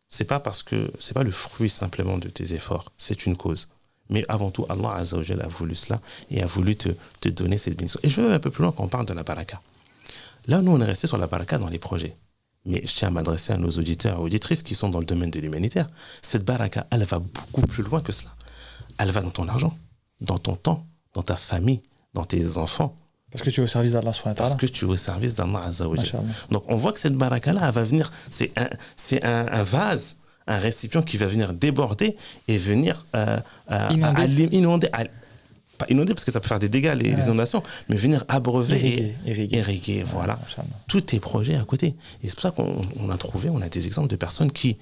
c'est pas parce que c'est pas le fruit simplement de tes efforts, c'est une cause. Mais avant tout, Allah Azza wa Jalla a voulu cela et a voulu te, te donner cette bénédiction. Et je vais même un peu plus loin quand on parle de la baraka. Là, nous, on est resté sur la baraka dans les projets. Mais je tiens à m'adresser à nos auditeurs et auditrices qui sont dans le domaine de l'humanitaire. Cette baraka, elle va beaucoup plus loin que cela. Elle va dans ton argent, dans ton temps, dans ta famille, dans tes enfants, Parce que tu es au service d'Allah parce que tu es au service d'Allah. Donc on voit que cette baraka-là, elle va venir, c'est un, un, un vase, un récipient qui va venir déborder et venir euh, euh, Inonder. à- inonder, à- pas inonder parce que ça peut faire des dégâts, les, inondations, mais venir abreuver Irriguer, et irriguer. irriguer, voilà. Tous tes projets à côté. Et c'est pour ça qu'on on a trouvé, on a des exemples de personnes qui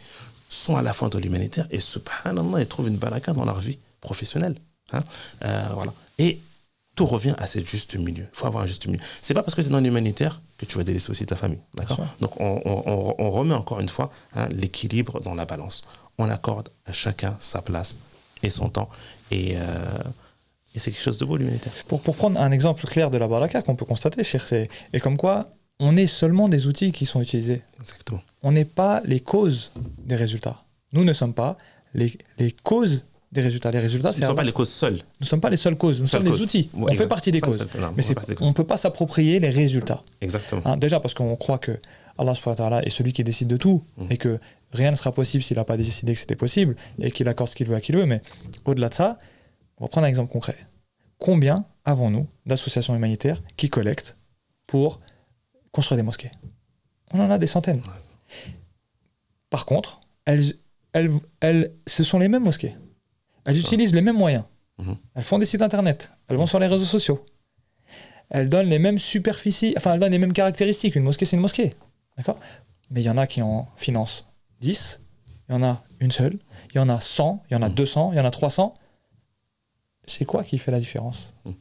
sont à la fois dans l'humanitaire et subhanallah, ils trouvent une baraka dans leur vie professionnelle. hein. Euh, voilà. Et tout revient à ce juste milieu. Il faut avoir un juste milieu. C'est pas parce que tu es dans l'humanitaire que tu vas délaisser aussi ta famille. D'accord. Donc on, on- on- on remet encore une fois hein, l'équilibre dans la balance. On accorde à chacun sa place et son temps. Et, euh, et c'est quelque chose de beau l'humanitaire. Pour, pour prendre un exemple clair de la baraka qu'on peut constater, cher, c'est et comme quoi on est seulement des outils qui sont utilisés. Exactement. On n'est pas les causes des résultats. Nous ne sommes pas les, les causes des résultats. Les résultats, c'est ne sont pas les causes seules. Nous ne sommes pas les seules causes. Nous sommes des outils. Ouais, on fait partie des causes. Non, Mais on ne peut pas s'approprier les résultats. Exactement. Hein, déjà parce qu'on croit que Allah est celui qui décide de tout Mhm. et que rien ne sera possible s'il n'a pas décidé que c'était possible et qu'il accorde ce qu'il veut à qui il veut. Mais au-delà de ça, on va prendre un exemple concret. Combien avons-nous d'associations humanitaires qui collectent pour construire des mosquées? On en a des centaines. Par contre, elles, elles, elles, ce sont les mêmes mosquées. Elles Ça. utilisent les mêmes moyens. Mhm. Elles font des sites internet. Elles vont sur les réseaux sociaux. Elles donnent les mêmes superficies, enfin, elles donnent les mêmes caractéristiques. Une mosquée, c'est une mosquée. D'accord? Mais il y en a qui en financent 10, il y en a une seule, il y en a 100, il y en a Mhm. 200, il y en a 300. C'est quoi qui fait la différence? Mhm.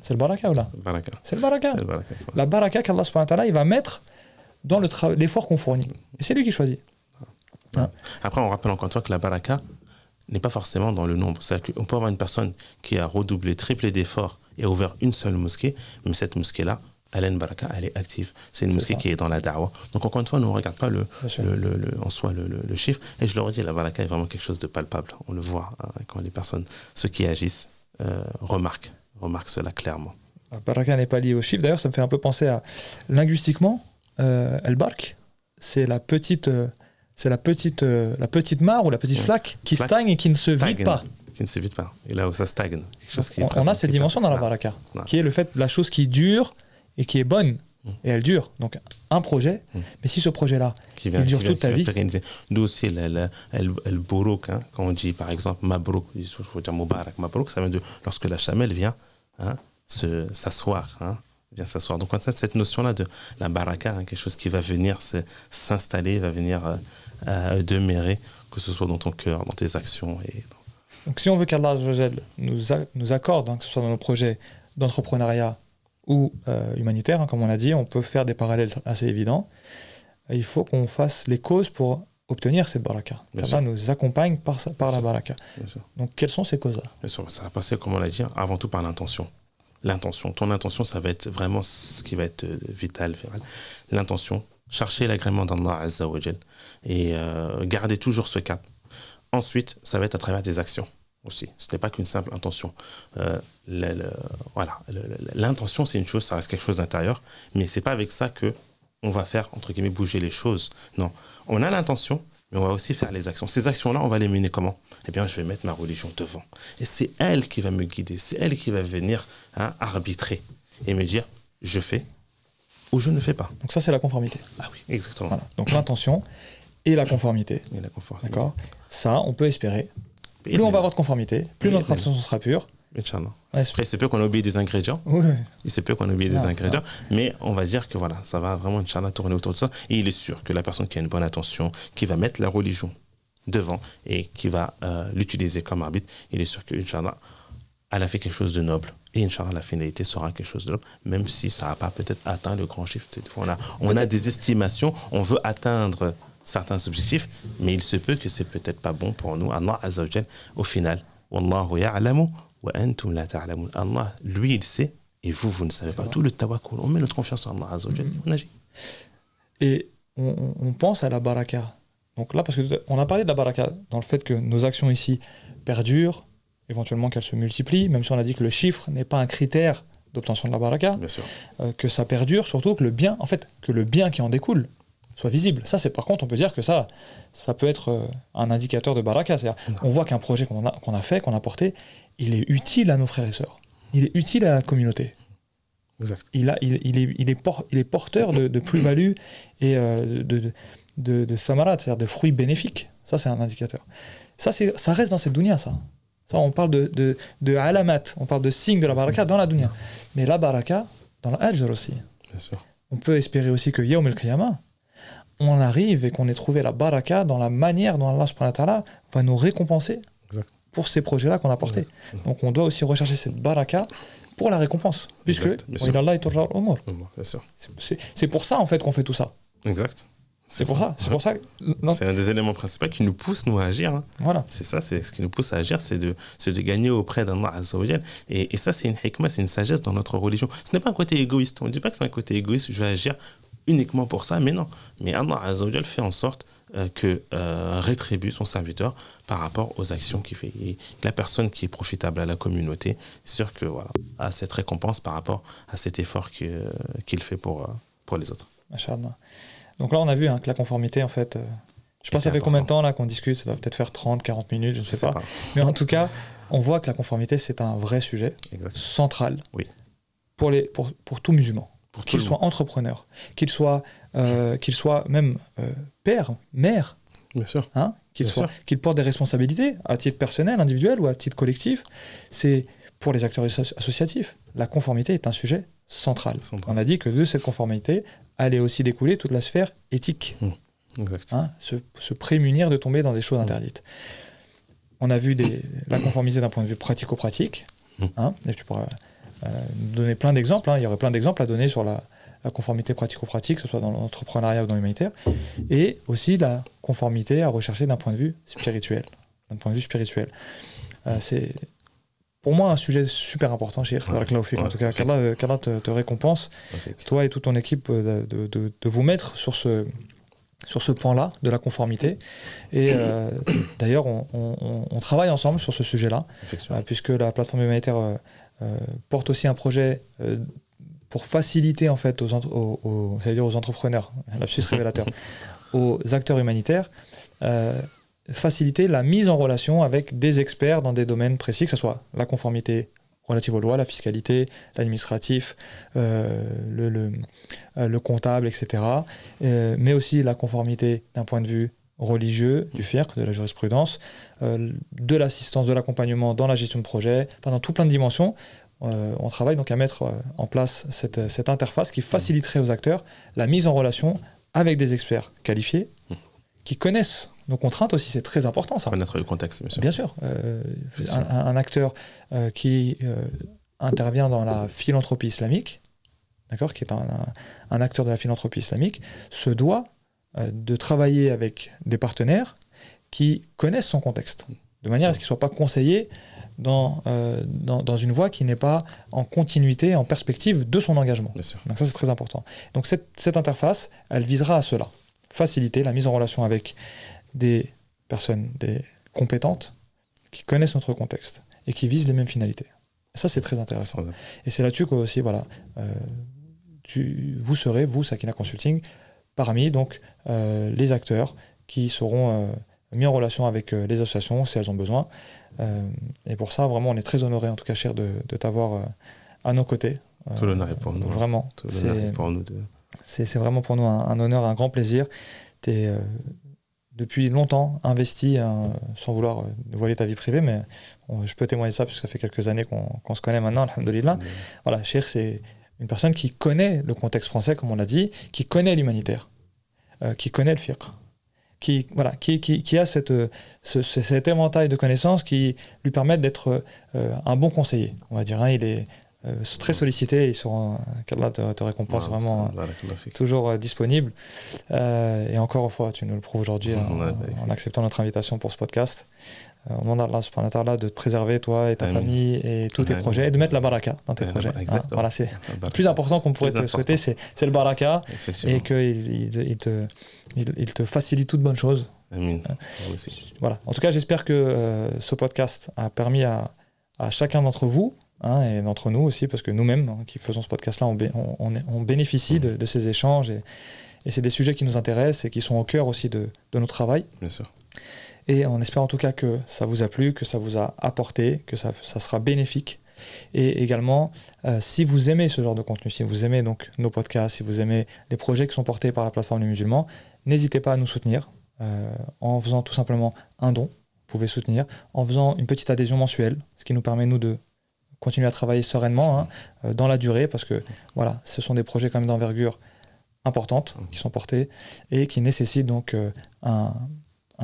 C'est le baraka ou là? Baraka. C'est le baraka. C'est le baraka, ça. La baraka qu'Allah il va mettre dans le l'effort qu'on fournit. Et c'est lui qui choisit. Après, on rappelle encore une fois que la baraka n'est pas forcément dans le nombre. C'est-à-dire qu'on peut avoir une personne qui a redoublé, triplé d'efforts et a ouvert une seule mosquée, mais cette mosquée-là, elle a une baraka, elle est active. C'est une mosquée ça. qui est dans la dawa. Donc encore une fois, nous ne regarde pas le, le, le- le- en soi le, chiffre. Et je leur ai dit, la baraka est vraiment quelque chose de palpable. On le voit hein, quand les personnes, ceux qui agissent, euh, remarquent, remarquent cela clairement. La baraka n'est pas liée au chiffre. D'ailleurs, ça me fait un peu penser à linguistiquement, euh, El Bark, c'est la petite, euh, c'est la petite, euh, la petite mare ou la petite flaque qui Flaque. stagne et qui ne se vide Stagne, pas. Qui ne se vide pas. Et là où ça stagne, quelque chose qui On, on a cette dimension dans la baraka, qui est le fait de la chose qui dure et qui est bonne. Mm. Et elle dure. Donc un projet, Mm. mais si ce projet-là, Il dure qui vient- toute ta vie. D'où aussi le, bourouk, hein, quand on dit par exemple mabrouk, dire moubarak, mabrouk, ça vient de lorsque la chamelle vient hein, se- s'asseoir hein, vient s'asseoir. Donc, on a cette notion-là de la baraka, hein, quelque chose qui va venir s'installer, va venir euh, euh, demeurer, que ce soit dans ton cœur, dans tes actions. Et Donc, si on veut qu'Allah nous, nous accorde, hein, que ce soit dans nos projets d'entrepreneuriat ou euh, humanitaire, hein, comme on l'a dit, on peut faire des parallèles assez évidents. Il faut qu'on fasse les causes pour obtenir cette baraka. Allah nous accompagne par, par la baraka. Donc, quelles sont ces causes-là? Bien sûr, ça va passer, comme on l'a dit, avant tout par l'intention l'intention. Ton intention, ça va être vraiment ce qui va être euh, vital, L'intention, chercher l'agrément d'Allah Azzawajal et euh, garder toujours ce cap. Ensuite, ça va être à travers des actions aussi. Ce n'est pas qu'une simple intention. Euh, voilà, l'intention, c'est une chose, ça reste quelque chose d'intérieur, mais c'est pas avec ça que on va faire entre guillemets bouger les choses. Non, on a l'intention, mais on va aussi faire les actions. Ces actions-là, on va les mener comment? Eh bien, je vais mettre ma religion devant. Et c'est elle qui va me guider, c'est elle qui va venir hein, arbitrer et me dire, je fais ou je ne fais pas. Donc ça, c'est la conformité. Ah oui, exactement. Donc l'intention et la conformité. Et la conformité. D'accord? Ça, on peut espérer. Plus on va avoir de conformité, plus notre intention sera pure, Inch'Allah. Après, c'est peu qu'on a oublié des ingrédients. Oui. Il se peut qu'on a oublié des ingrédients. Mais on va dire que voilà, ça va vraiment, Inch'Allah, tourner autour de ça. Et il est sûr que la personne qui a une bonne attention, qui va mettre la religion devant et qui va euh, l'utiliser comme arbitre, il est sûr que, Inch'Allah, elle a fait quelque chose de noble. Et Inch'Allah, la finalité sera quelque chose de noble, même si ça n'a pas peut-être atteint le grand chiffre. On a, on a des estimations, on veut atteindre certains objectifs, mais il se peut que c'est peut-être pas bon pour nous. Allah Azzawajal, au final, Wallahu ya'lamu Allah, lui, il sait, et vous, vous ne savez pas. Tout le tawakkul, on met notre confiance en Allah mm-hmm. on agit. Et on, pense à la baraka. Donc là, parce qu'on a parlé de la baraka dans le fait que nos actions ici perdurent, éventuellement qu'elles se multiplient, même si on a dit que le chiffre n'est pas un critère d'obtention de la baraka, Bien sûr. Euh, que ça perdure, surtout que le bien, en fait, que le bien qui en découle soit visible. Ça, c'est par contre, on peut dire que ça, ça peut être euh, un indicateur de baraka. C'est-à-dire, on voit qu'un projet qu'on a, qu'on a fait, qu'on a porté, il est utile à nos frères et sœurs. Il est utile à la communauté. Exact. Il, a, il, il, est, il, est, il est porteur de, plus-value et euh, de, de, de, samarat, c'est-à-dire de fruits bénéfiques. Ça, c'est un indicateur. Ça, ça reste dans cette dunya, ça. Ça, on parle de, de, de alamat, on parle de signes de la baraka dans la dunya. Mais la baraka, dans l'ajr aussi. Bien sûr. On peut espérer aussi que Yawm al on arrive et qu'on ait trouvé la baraka dans la manière dont Allah va nous récompenser pour ces projets-là qu'on a portés. Donc on doit aussi rechercher cette baraka pour la récompense, puisque c'est pour ça en fait qu'on fait tout ça. Exact. C'est pour ça. C'est pour ça. C'est un des éléments principaux qui nous pousse nous à agir. Hein. Voilà. C'est ça. C'est ce qui nous pousse à agir, c'est de, de gagner auprès d'Allah Azzawajal. Et, et ça, c'est une hikmah, c'est une sagesse dans notre religion. Ce n'est pas un côté égoïste. On ne dit pas que c'est un côté égoïste. Je vais agir uniquement pour ça, mais non. Mais Allah Azzawajal fait en sorte euh, que euh, rétribue son serviteur par rapport aux actions qu'il fait. Et la personne qui est profitable à la communauté, c'est sûr que voilà, a cette récompense par rapport à cet effort euh, qu'il fait pour, pour les autres. Donc là, on a vu hein, que la conformité, en fait, je pense ça fait combien de temps là qu'on discute Ça doit peut-être faire 30, 40 minutes, je ne sais, pas. Mais en tout cas, on voit que la conformité, c'est un vrai sujet central oui. pour, les, pour, pour tout musulman. Qu'il soit entrepreneur, qu'il soit, qu'il soit même père, mère, Bien sûr. Hein, qu'il porte des responsabilités à titre personnel, individuel ou à titre collectif. C'est pour les acteurs associatifs. La conformité est un sujet central. On a dit que de cette conformité allait aussi découler toute la sphère éthique. Mmh. Hein, se, prémunir de tomber dans des choses mmh. interdites. On a vu des, la conformité d'un point de vue pratico-pratique. Mmh. Hein, et tu pourras euh, donner plein d'exemples. Il y aurait plein d'exemples à donner sur la, la conformité pratico-pratique, que ce soit dans l'entrepreneuriat ou dans l'humanitaire, et aussi la conformité à rechercher d'un point de vue spirituel. D'un point de vue spirituel. Euh, c'est pour moi un sujet super important, chez ouais. En tout cas, qu'Allah te, te, récompense, toi et toute ton équipe, euh, de, de, de, vous mettre sur ce, sur ce point-là de la conformité. Et euh, d'ailleurs, on, on, on, travaille ensemble sur ce sujet-là, puisque la plateforme humanitaire porte aussi un projet pour faciliter en fait aux, aux, dire aux entrepreneurs, lapsus révélateur, aux acteurs humanitaires, euh, faciliter la mise en relation avec des experts dans des domaines précis, que ce soit la conformité relative aux lois, la fiscalité, l'administratif, euh, le, le, euh, le, comptable, etc. mais aussi la conformité d'un point de vue religieux, du FIRC, de la jurisprudence, de l'assistance, de l'accompagnement dans la gestion de projet, enfin, dans tout plein de dimensions on travaille donc à mettre en place cette, cette, interface qui faciliterait aux acteurs la mise en relation avec des experts qualifiés mmh. qui connaissent nos contraintes aussi, c'est très important ça. Connaître le contexte, bien sûr. Bien sûr. un, acteur qui intervient dans la philanthropie islamique, d'accord, qui est un, acteur de la philanthropie islamique, se doit euh, de travailler avec des partenaires qui connaissent son contexte, de manière à ce qu'il ne soit pas conseillé dans, euh, dans, une voie qui n'est pas en continuité, en perspective de son engagement. Donc ça, c'est très important. Donc cette, cette, interface, elle visera à cela, faciliter la mise en relation avec des personnes des compétentes qui connaissent notre contexte et qui visent les mêmes finalités. Ça, c'est très intéressant. Et c'est là-dessus que aussi, voilà, euh, tu, vous serez, vous, Sakina Consulting, parmi donc euh, les acteurs qui seront euh, mis en relation avec les associations si elles ont besoin. et pour ça, vraiment, on est très honoré, en tout cas, cher, de, t'avoir à nos côtés. Tout l'honneur est pour nous. Hein. Vraiment. C'est vraiment pour nous un, un, honneur, un grand plaisir. Tu es depuis longtemps investi, hein, sans vouloir euh, voiler ta vie privée, mais je peux témoigner ça parce que ça fait quelques années qu'on se connaît maintenant, alhamdoulilah. Voilà, Cher, c'est une personne qui connaît le contexte français, comme on l'a dit, qui connaît l'humanitaire, euh, qui connaît le fiqh, qui, voilà, qui, qui, a cette, ce, cet éventail de connaissances qui lui permettent d'être euh, un bon conseiller, on va dire. Hein. il est euh, très sollicités. Ils seront, qu'Allah te, te récompense vraiment toujours euh, disponible. Euh, et encore une fois, tu nous le prouves aujourd'hui en, acceptant notre invitation pour ce podcast. on demande à Allah de te préserver, toi et ta famille et tous tes projets, et de mettre la baraka dans tes projets. Hein. voilà, c'est le plus important qu'on pourrait te souhaiter, c'est le baraka et qu'il il, te, il, te facilite toute bonne chose. Voilà. En tout cas, j'espère que ce podcast a permis à, à chacun d'entre vous Hein, et d'entre nous aussi, parce que nous-mêmes hein, qui faisons ce podcast-là, on, bénéficie de, ces échanges et, c'est des sujets qui nous intéressent et qui sont au cœur aussi de, notre travail. Bien sûr. Et on espère en tout cas que ça vous a plu, que ça vous a apporté, que ça, sera bénéfique. Et également, euh, si vous aimez ce genre de contenu, si vous aimez donc nos podcasts, si vous aimez les projets qui sont portés par la plateforme des musulmans, n'hésitez pas à nous soutenir euh, en faisant tout simplement un don. Vous pouvez soutenir en faisant une petite adhésion mensuelle, ce qui nous permet nous de continuer à travailler sereinement hein, euh, dans la durée parce que voilà, ce sont des projets quand même d'envergure importante qui sont portés et qui nécessitent donc euh, un,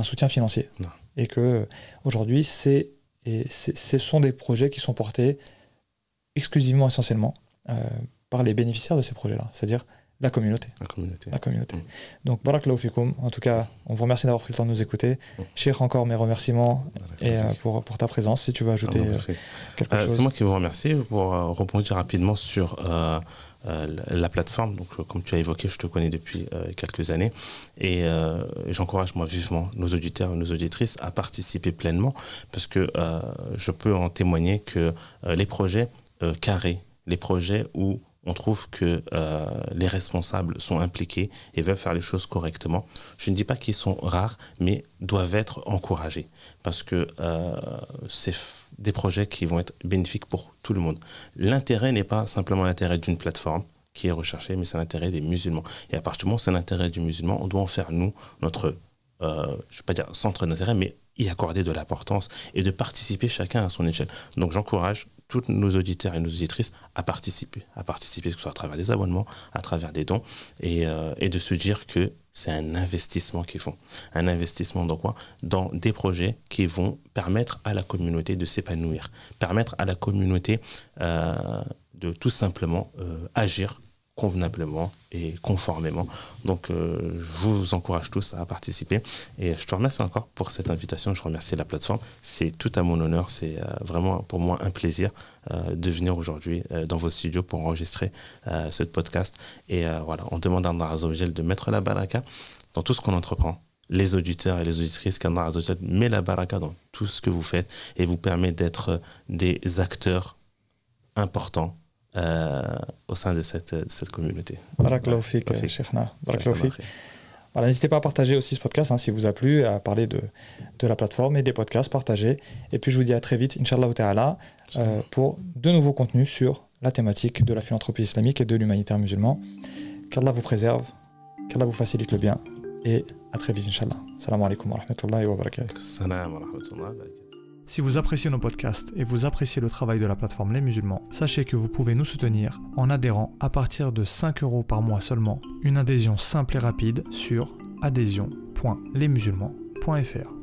soutien financier. Et que aujourd'hui, c'est, ce sont des projets qui sont portés exclusivement, essentiellement, euh, par les bénéficiaires de ces projets-là, c'est-à-dire la communauté. La communauté. La communauté. Mm. Donc, Barak Fikoum, en tout cas, on vous remercie d'avoir pris le temps de nous écouter. Mm. encore mes remerciements et, euh, pour, pour, ta présence, si tu veux ajouter euh, quelque euh, chose. C'est moi qui vous remercie pour rebondir rapidement sur la plateforme. Donc, comme tu as évoqué, je te connais depuis quelques années et j'encourage moi vivement nos auditeurs et nos auditrices à participer pleinement parce que je peux en témoigner que les projets carrés, les projets où on trouve que euh, les responsables sont impliqués et veulent faire les choses correctement. Je ne dis pas qu'ils sont rares, mais doivent être encouragés parce que euh, c'est des projets qui vont être bénéfiques pour tout le monde. L'intérêt n'est pas simplement l'intérêt d'une plateforme qui est recherchée, mais c'est l'intérêt des musulmans. Et à partir du moment où c'est l'intérêt du musulman, on doit en faire, nous, notre, euh, je ne vais pas dire centre d'intérêt, mais y accorder de l'importance et de participer chacun à son échelle. Donc j'encourage tous nos auditeurs et nos auditrices à participer, à participer, que ce soit à travers des abonnements, à travers des dons, et, euh, de se dire que c'est un investissement qu'ils font. Un investissement dans quoi Dans des projets qui vont permettre à la communauté de s'épanouir, permettre à la communauté euh, de tout simplement euh, agir convenablement et conformément. Donc, euh, je vous encourage tous à participer. Et je te remercie encore pour cette invitation. Je remercie la plateforme. C'est tout à mon honneur. C'est euh, vraiment pour moi un plaisir euh, de venir aujourd'hui dans vos studios pour enregistrer ce podcast. Et voilà, on demande à Allah de mettre la baraka dans tout ce qu'on entreprend les auditeurs et les auditrices qu'Allah met la baraka dans tout ce que vous faites et vous permet d'être des acteurs importants euh, au sein de cette, cette communauté. Barakallahu N'hésitez pas à partager aussi ce podcast hein, si vous a plu, à parler de, de la plateforme et des podcasts, partagez. Et puis je vous dis à très vite, Inch'Allah Ta'ala, euh, pour de nouveaux contenus sur la thématique de la philanthropie islamique et de l'humanitaire musulman. Qu'Allah vous préserve, qu'Allah vous facilite le bien. Et à très vite, Inch'Allah. Salam alaikum wa rahmatullahi wa barakatuh. Salam wa rahmatullahi wa barakatuh. Si vous appréciez nos podcasts et vous appréciez le travail de la plateforme Les Musulmans, sachez que vous pouvez nous soutenir en adhérant à partir de 5 euros par mois seulement. Une adhésion simple et rapide sur adhésion.lesmusulmans.fr.